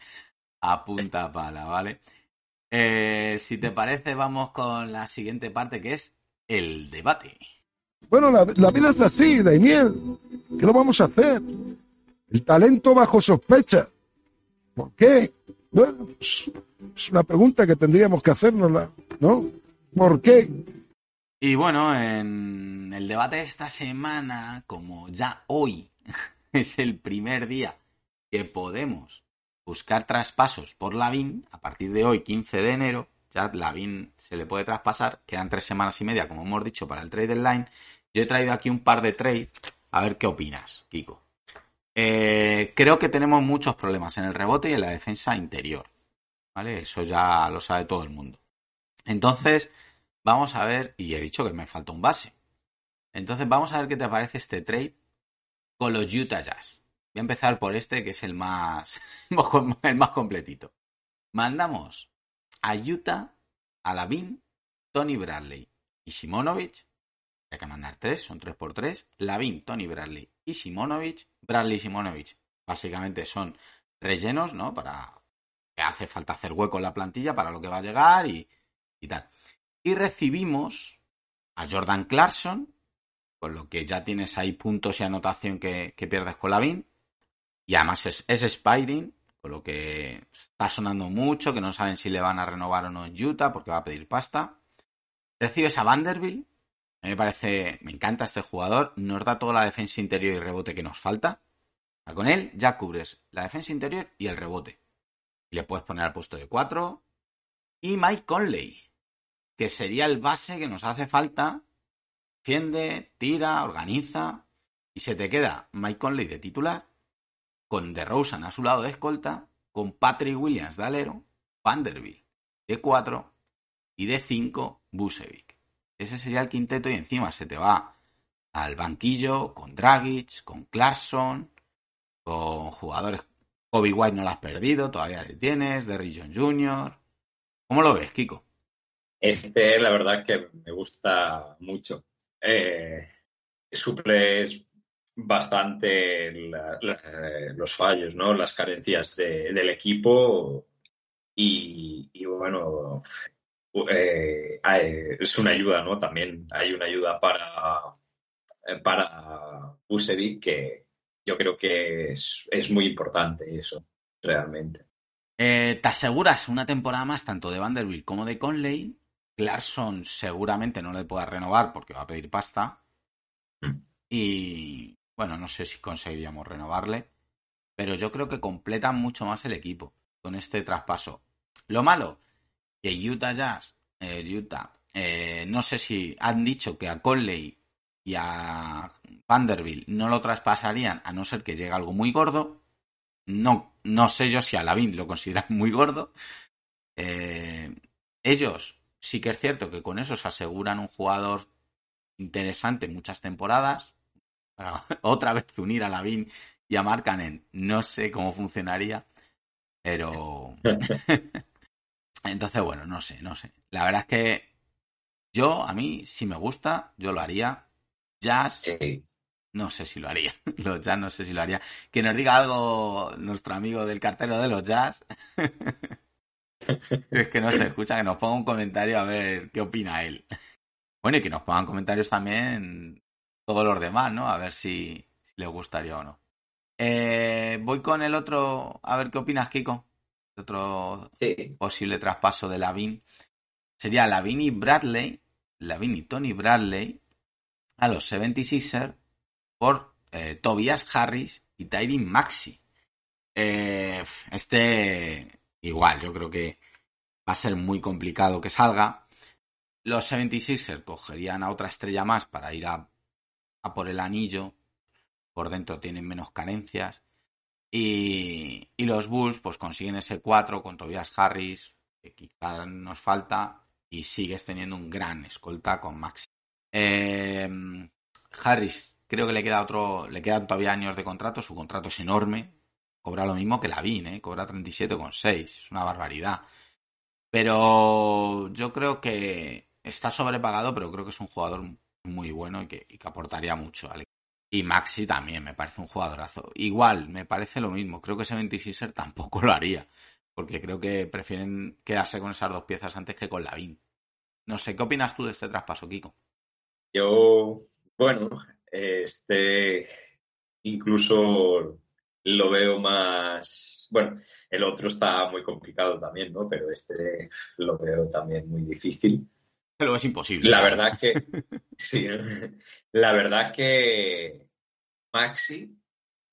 a punta pala, ¿vale? Eh, si te parece, vamos con la siguiente parte, que es el debate. Bueno, la, la vida es así, Daimiel. ¿Qué lo vamos a hacer? El talento bajo sospecha. ¿Por qué? Bueno, pues, es una pregunta que tendríamos que hacernosla, ¿no? ¿Por qué? Y bueno, en el debate de esta semana, como ya hoy es el primer día que podemos buscar traspasos por Lavín, a partir de hoy, 15 de enero, ya Lavín se le puede traspasar, quedan tres semanas y media, como hemos dicho, para el trade deadline. Yo he traído aquí un par de trades, a ver qué opinas, Kiko. Eh, creo que tenemos muchos problemas en el rebote y en la defensa interior, ¿vale? Eso ya lo sabe todo el mundo. Entonces, vamos a ver, y he dicho que me falta un base. Entonces, vamos a ver qué te parece este trade con los Utah Jazz. Voy a empezar por este, que es el más, el más completito. Mandamos a Utah, a Lavin, Tony Bradley y Simonovic. Hay que mandar tres, son tres por tres. Lavin, Tony Bradley y Simonovic. Bradley y Simonovic básicamente son rellenos, ¿no? Para hace falta hacer hueco en la plantilla para lo que va a llegar y, y tal. Y recibimos a Jordan Clarkson, con lo que ya tienes ahí puntos y anotación que, pierdes con Lavin. Y además es, es con lo que está sonando mucho, que no saben si le van a renovar o no en Utah porque va a pedir pasta. Recibes a Vanderbilt. A mí me parece, me encanta este jugador. Nos da toda la defensa interior y rebote que nos falta. Con él ya cubres la defensa interior y el rebote. Le puedes poner al puesto de 4. Y Mike Conley, que sería el base que nos hace falta. Defiende, tira, organiza. Y se te queda Mike Conley de titular con DeRozan a su lado de escolta, con Patrick Williams de alero, Vanderbilt de 4 y de 5 Busevic. Ese sería el quinteto y encima se te va al banquillo con Dragic, con Clarkson, con jugadores... Kobe White no lo has perdido, todavía le tienes, Derrick John Jr. ¿Cómo lo ves, Kiko? Este, la verdad, que me gusta mucho. Eh, suples bastante la, la, eh, los fallos, ¿no? Las carencias de, del equipo y, bueno, eh, es una ayuda, ¿no? También hay una ayuda para, para Busevic que yo creo que es, es muy importante eso, realmente. Eh, ¿Te aseguras una temporada más tanto de Vanderbilt como de Conley? Clarkson seguramente no le pueda renovar porque va a pedir pasta. Y bueno, no sé si conseguiríamos renovarle, pero yo creo que completan mucho más el equipo con este traspaso. Lo malo, que Utah Jazz, eh, Utah, eh, no sé si han dicho que a Conley y a Vanderbilt no lo traspasarían a no ser que llegue algo muy gordo. No, no sé yo si a Lavin lo consideran muy gordo. Eh, ellos sí que es cierto que con eso se aseguran un jugador interesante muchas temporadas. Para otra vez unir a Lavin y a Markanen, no sé cómo funcionaría, pero entonces bueno, no sé, no sé. La verdad es que yo a mí si me gusta, yo lo haría. Jazz, sí. no sé si lo haría. Los Jazz no sé si lo haría. Que nos diga algo nuestro amigo del cartero de los Jazz. es que no se escucha, que nos ponga un comentario a ver qué opina él. Bueno, y que nos pongan comentarios también todos los demás, ¿no? A ver si, si les gustaría o no. Eh, voy con el otro, a ver qué opinas, Kiko. El otro sí. posible traspaso de Lavin. Sería Lavin y Bradley, Lavin y Tony Bradley a los 76ers por eh, Tobias Harris y Tyree Maxi. Eh, este, igual, yo creo que va a ser muy complicado que salga. Los 76ers cogerían a otra estrella más para ir a, por el anillo. Por dentro tienen menos carencias. Y, y, los Bulls pues consiguen ese 4 con Tobias Harris, que quizá nos falta, y sigues teniendo un gran escolta con Maxi. Eh, Harris creo que le queda otro, le quedan todavía años de contrato, su contrato es enorme, cobra lo mismo que Lavín, ¿eh? cobra 37,6, es una barbaridad. Pero yo creo que está sobrepagado, pero creo que es un jugador muy bueno y que, aportaría mucho al y Maxi también me parece un jugadorazo. Igual, me parece lo mismo. Creo que ese 26er tampoco lo haría. Porque creo que prefieren quedarse con esas dos piezas antes que con Lavín. No sé, ¿qué opinas tú de este traspaso, Kiko? Yo, bueno, este incluso lo veo más. Bueno, el otro está muy complicado también, ¿no? Pero este lo veo también muy difícil. Pero es imposible. La verdad que. sí, la verdad que Maxi,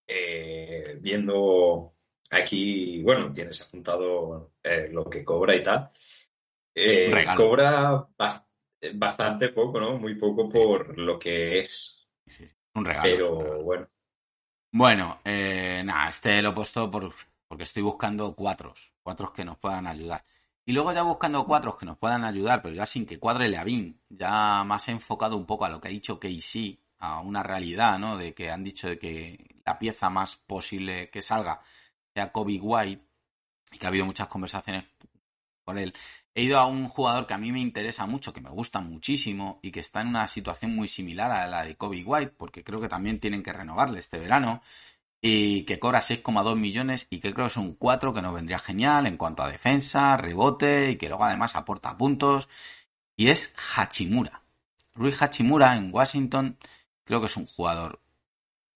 eh, viendo aquí, bueno, tienes apuntado eh, lo que cobra y tal. Eh, cobra bastante poco, ¿no? Muy poco por lo que es. Sí, un regalo. Pero bueno. Bueno, nada, este lo he puesto por, porque estoy buscando cuatros, cuatros que nos puedan ayudar. Y luego ya buscando cuadros que nos puedan ayudar, pero ya sin que cuadre Leavín, ya más enfocado un poco a lo que ha dicho Casey, a una realidad, ¿no? De que han dicho de que la pieza más posible que salga sea Kobe White, y que ha habido muchas conversaciones con él. He ido a un jugador que a mí me interesa mucho, que me gusta muchísimo y que está en una situación muy similar a la de Kobe White, porque creo que también tienen que renovarle este verano y que cobra 6,2 millones y que creo que es un 4 que nos vendría genial en cuanto a defensa, rebote y que luego además aporta puntos. Y es Hachimura. Luis Hachimura en Washington creo que es un jugador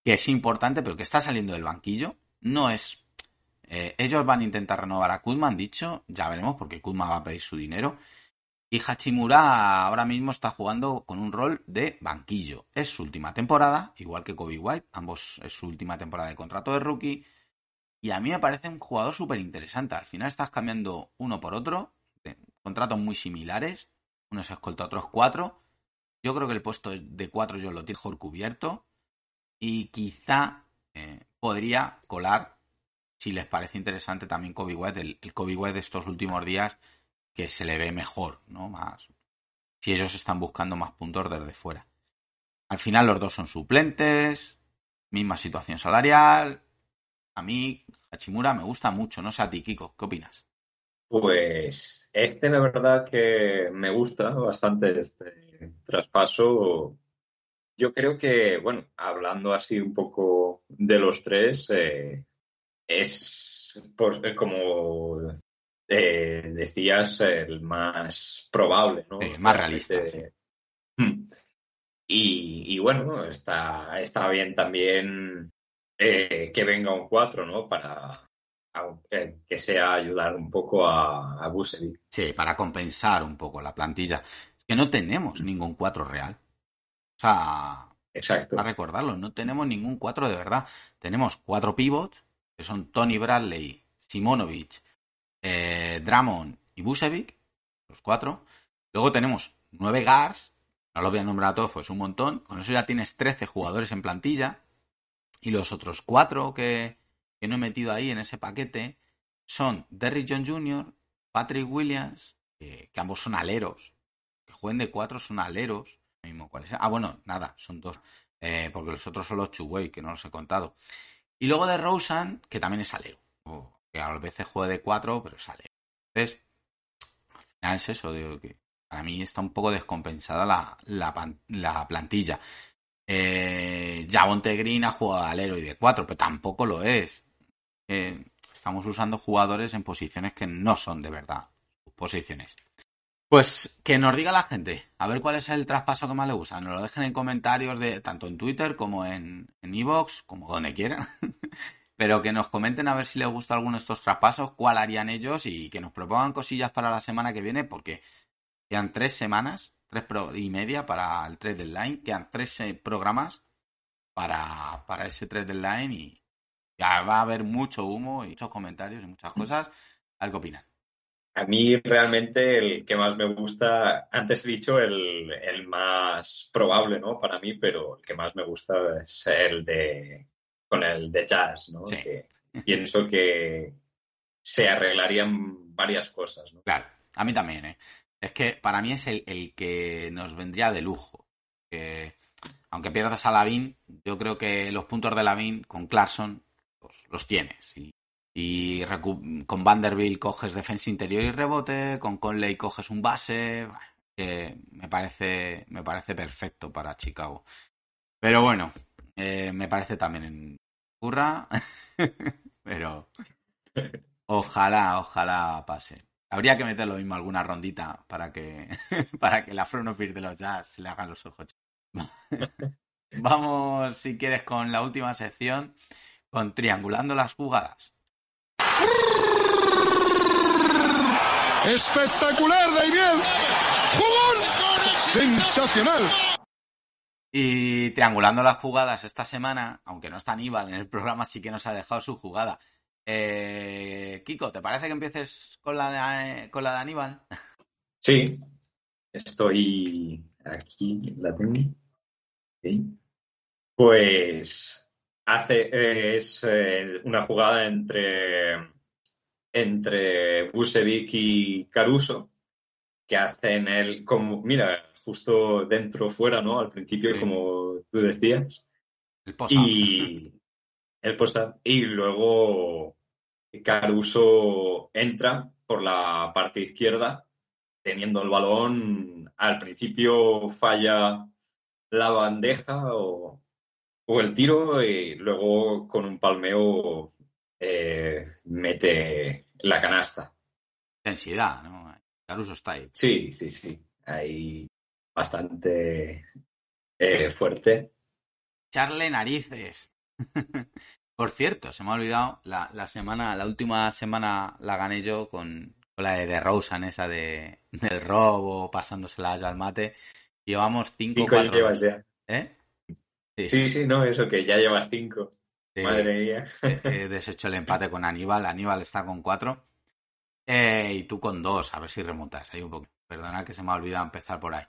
que es importante pero que está saliendo del banquillo. No es... Eh, ellos van a intentar renovar a Kuzma, han dicho, ya veremos porque Kuzma va a pedir su dinero. Y Hachimura ahora mismo está jugando con un rol de banquillo. Es su última temporada, igual que Kobe White, ambos es su última temporada de contrato de rookie. Y a mí me parece un jugador súper interesante. Al final estás cambiando uno por otro, contratos muy similares. Uno se escolta, otros cuatro. Yo creo que el puesto de cuatro yo lo tengo cubierto. Y quizá eh, podría colar, si les parece interesante, también Kobe. El, el de estos últimos días que se le ve mejor, ¿no? Más. Si ellos están buscando más puntos desde fuera. Al final los dos son suplentes, misma situación salarial. A mí, Hachimura me gusta mucho, no sé a ti, Kiko, ¿qué opinas? Pues este, la verdad que me gusta bastante este traspaso. Yo creo que, bueno, hablando así un poco de los tres, eh, es por, como eh, decías, el más probable, ¿no? El más realista. Hmm. Y, bueno, está, está bien también eh, que venga un 4, ¿no? Para que sea ayudar un poco a, a Busevic. Sí, para compensar un poco la plantilla. Es que no tenemos ningún 4 real. O sea, Exacto. para recordarlo, no tenemos ningún 4 de verdad. Tenemos cuatro pivots, que son Tony Bradley, Simonovic, eh, Dramon y Busevic, los cuatro. Luego tenemos nueve Gars, no los voy a nombrar a todos, pues un montón. Con eso ya tienes 13 jugadores en plantilla. Y los otros cuatro que, no he metido ahí en ese paquete son Derrick John Jr., Patrick Williams, que ambos son aleros. Que jueguen de cuatro son aleros. Mismo Ah, bueno, nada, son dos. Eh, porque los otros son los Chuway, que no los he contado. Y luego de Rosen, que también es alero que a veces juega de 4, pero sale. Entonces, al final es eso, digo que para mí está un poco descompensada la, la, plantilla. Eh, Javonte Green ha jugado de alero y de 4, pero tampoco lo es. Eh, estamos usando jugadores en posiciones que no son de verdad sus posiciones. Pues que nos diga la gente, a ver cuál es el traspaso que más le gusta. Nos lo dejen en comentarios de tanto en Twitter como en Evox, como donde quieran. pero que nos comenten a ver si les gusta alguno de estos traspasos, cuál harían ellos y que nos propongan cosillas para la semana que viene, porque quedan tres semanas, tres y media para el trade deadline, quedan tres eh, programas para, para ese trade deadline y ya va a haber mucho humo y muchos comentarios y muchas cosas. A ver opinan. A mí realmente el que más me gusta, antes he dicho el, el más probable, ¿no? Para mí, pero el que más me gusta es el de con el de jazz, ¿no? Que pienso que se arreglarían varias cosas, ¿no? Claro, a mí también, ¿eh? Es que para mí es el, que nos vendría de lujo. aunque pierdas a Lavin, yo creo que los puntos de Lavin con Clarkson los, tienes. Y, y con Vanderbilt coges defensa interior y rebote, con Conley coges un base, que me parece, me parece perfecto para Chicago. Pero bueno, eh, me parece también en curra, pero ojalá, ojalá pase. Habría que meter lo mismo alguna rondita para que para que la front office de los Jazz se le hagan los ojos. Vamos, si quieres, con la última sección, con triangulando las jugadas. Espectacular, David. ¡Jugón! Sensacional. Y triangulando las jugadas esta semana, aunque no está Aníbal en el programa, sí que nos ha dejado su jugada. Eh, Kiko, ¿te parece que empieces con la de, con la de Aníbal? Sí, estoy aquí, la tengo. Pues hace es eh, una jugada entre entre Busevic y Caruso que hacen el como mira justo dentro fuera no al principio como tú decías. El y el post y luego Caruso entra por la parte izquierda teniendo el balón. Al principio falla la bandeja o, el tiro y luego con un palmeo eh, mete la canasta. Intensidad, ¿no? Caruso está ahí. Sí, sí, sí. Ahí bastante eh, fuerte. Charle narices. Por cierto, se me ha olvidado, la, la, semana, la última semana la gané yo con, la de, de Rosen, esa de, del robo, pasándosela al mate. Llevamos cinco, cinco cuatro, llevas ya. ¿Eh? Sí. sí. no, eso que ya llevas cinco. Madre mía. He deshecho el empate con Aníbal. Aníbal está con cuatro. Eh, y tú con dos, a ver si remontas ahí un poco. Perdona que se me ha olvidado empezar por ahí.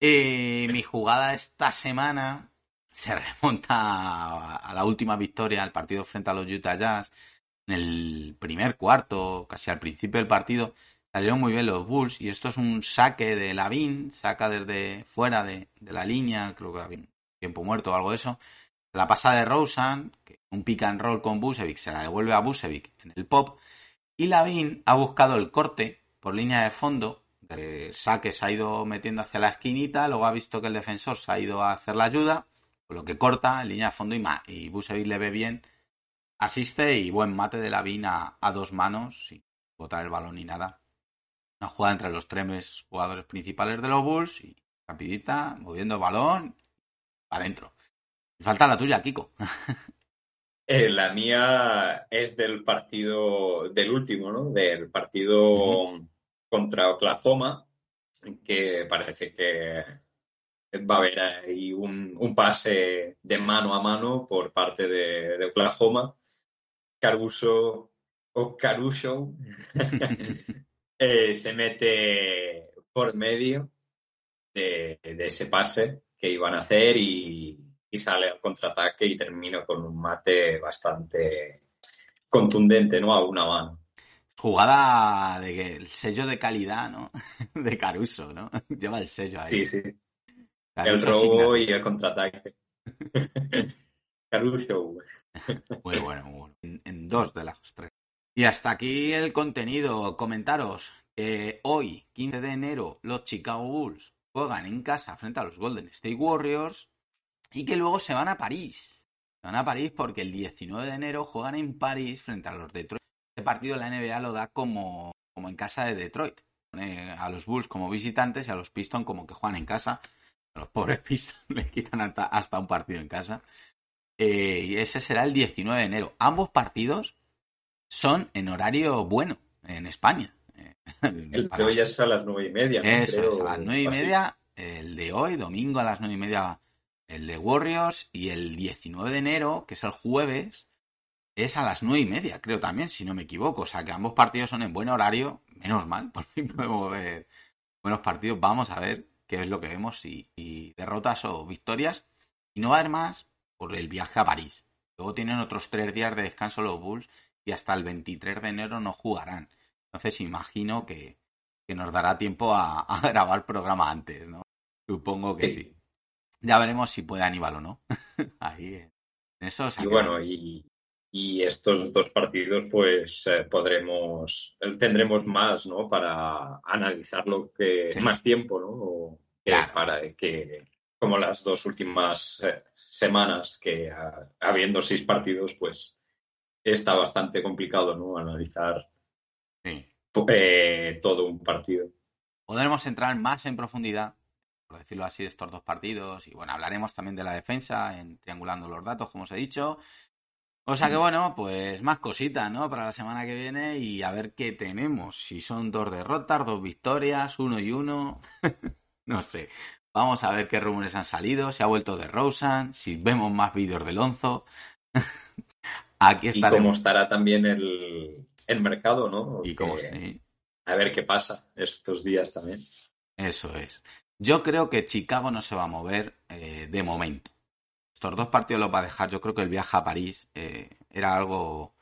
Y mi jugada esta semana se remonta a la última victoria, al partido frente a los Utah Jazz. En el primer cuarto, casi al principio del partido, salieron muy bien los Bulls y esto es un saque de Lavin, saca desde fuera de, la línea, creo que tiempo muerto o algo de eso. La pasa de Rosen, un pick and roll con Busevic, se la devuelve a Busevic en el pop y Lavin ha buscado el corte por línea de fondo. El saque se ha ido metiendo hacia la esquinita, luego ha visto que el defensor se ha ido a hacer la ayuda con lo que corta en línea de fondo y, y Busevic le ve bien, asiste y buen mate de Lavin a, dos manos sin botar el balón ni nada. Una jugada entre los tres jugadores principales de los Bulls y rapidita, moviendo el balón, adentro. Falta la tuya, Kiko. Eh, la mía es del partido, del último, ¿no? Del partido contra Oklahoma, que parece que va a haber ahí un, pase de mano a mano por parte de, Oklahoma. Caruso o Caruso eh, se mete por medio de, ese pase que iban a hacer y, sale al contraataque y termina con un mate bastante contundente, ¿no? A una mano. Jugada de que el sello de calidad, ¿no? De Caruso, ¿no? Lleva el sello ahí. Sí, sí el robo y el contraataque. Caruso. Muy bueno, muy bueno. En, dos de las tres. Y hasta aquí el contenido. Comentaros que hoy, 15 de enero, los Chicago Bulls juegan en casa frente a los Golden State Warriors y que luego se van a París. Se van a París porque el 19 de enero juegan en París frente a los Detroit. Este partido la NBA lo da como, como en casa de Detroit. A los Bulls como visitantes y a los Pistons como que juegan en casa los pobres Pistons le quitan hasta, un partido en casa. Eh, y ese será el 19 de enero. Ambos partidos son en horario bueno en España. El de hoy es a las nueve y media. Eso es, a las nueve y media. El de hoy, domingo a las nueve y media, el de Warriors. Y el 19 de enero, que es el jueves, es a las nueve y media, creo también, si no me equivoco. O sea que ambos partidos son en buen horario. Menos mal, por fin podemos ver buenos partidos. Vamos a ver que es lo que vemos, y, derrotas o victorias. Y no va a haber más por el viaje a París. Luego tienen otros tres días de descanso los Bulls y hasta el 23 de enero no jugarán. Entonces imagino que, nos dará tiempo a, grabar programa antes, ¿no? Supongo que sí. ya veremos si puede Aníbal o no. Ahí, en eso. y bueno, y, y, estos dos partidos, pues eh, podremos, tendremos más, ¿no? Para analizarlo que más tiempo, ¿no? para que como las dos últimas eh, semanas que habiendo seis partidos, pues está bastante complicado, ¿no? Analizar eh, todo un partido. Podremos entrar más en profundidad, por decirlo así, de estos dos partidos. Y bueno, hablaremos también de la defensa, en triangulando los datos, como os he dicho. O sea que bueno, pues más cositas, ¿no? Para la semana que viene y a ver qué tenemos. Si son dos derrotas, dos victorias, uno y uno. no sé. Vamos a ver qué rumores han salido, si ha vuelto de Rosen, si vemos más vídeos de Lonzo. Aquí Y cómo estará también el, mercado, ¿no? Y cómo sí. A ver qué pasa estos días también. Eso es. Yo creo que Chicago no se va a mover eh, de momento. Estos dos partidos los va a dejar. Yo creo que el viaje a París eh, era algo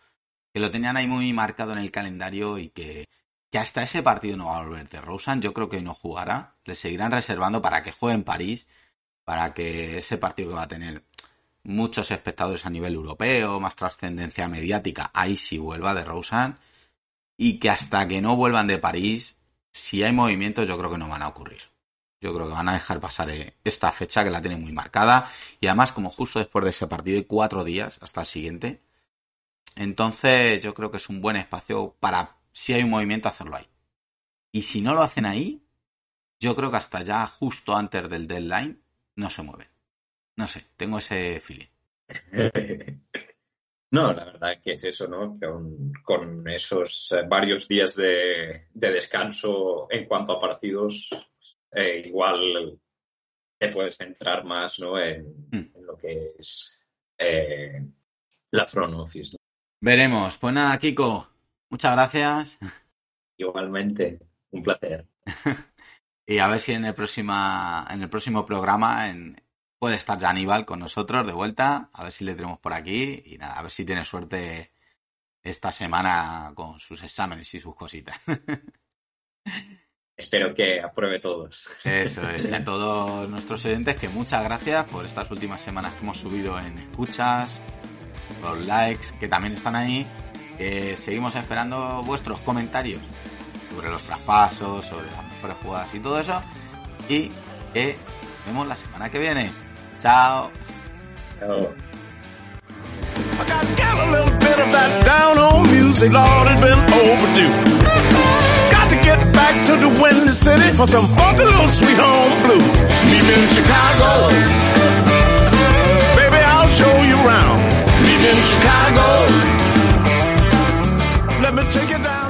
que lo tenían ahí muy marcado en el calendario y que que hasta ese partido no va a volver de Rosen. Yo creo que hoy no jugará. Le seguirán reservando para que juegue en París, para que ese partido que va a tener muchos espectadores a nivel europeo, más trascendencia mediática, ahí sí vuelva de Rosen. Y que hasta que no vuelvan de París, si hay movimientos, yo creo que no van a ocurrir. Yo creo que van a dejar pasar eh, esta fecha que la tienen muy marcada. Y además, como justo después de ese partido hay cuatro días hasta el siguiente. Entonces, yo creo que es un buen espacio para si hay un movimiento, hacerlo ahí. Y si no lo hacen ahí, yo creo que hasta ya justo antes del deadline no se mueven. No sé, tengo ese feeling. No, la verdad que es eso, ¿no? Con, esos eh, varios días de, descanso en cuanto a partidos, eh, igual te puedes centrar más, ¿no? En, mm. lo que es eh, la front office. Veremos. Pues nada, Kiko, Muchas gracias. Igualmente, un placer. y a ver si en el, próxima, en el próximo programa puede estar ya Aníbal con nosotros de vuelta. A ver si le tenemos por aquí. Y nada, a ver si tiene suerte esta semana con sus exámenes y sus cositas. Espero que apruebe todos. Eso es. Y a todos nuestros oyentes, que muchas gracias por estas últimas semanas que hemos subido en escuchas, los likes que también están ahí seguimos esperando vuestros comentarios sobre los traspasos, sobre las mejores jugadas y todo eso. Y que vemos la semana que viene. Chao. Chao. I got, a little bit of that down home music, Lord, it's been overdue. Got to get back to the windy city for some funky little sweet home blue. Meet me in Chicago. Baby, I'll show you around. Meet me in Chicago. Let me take you down.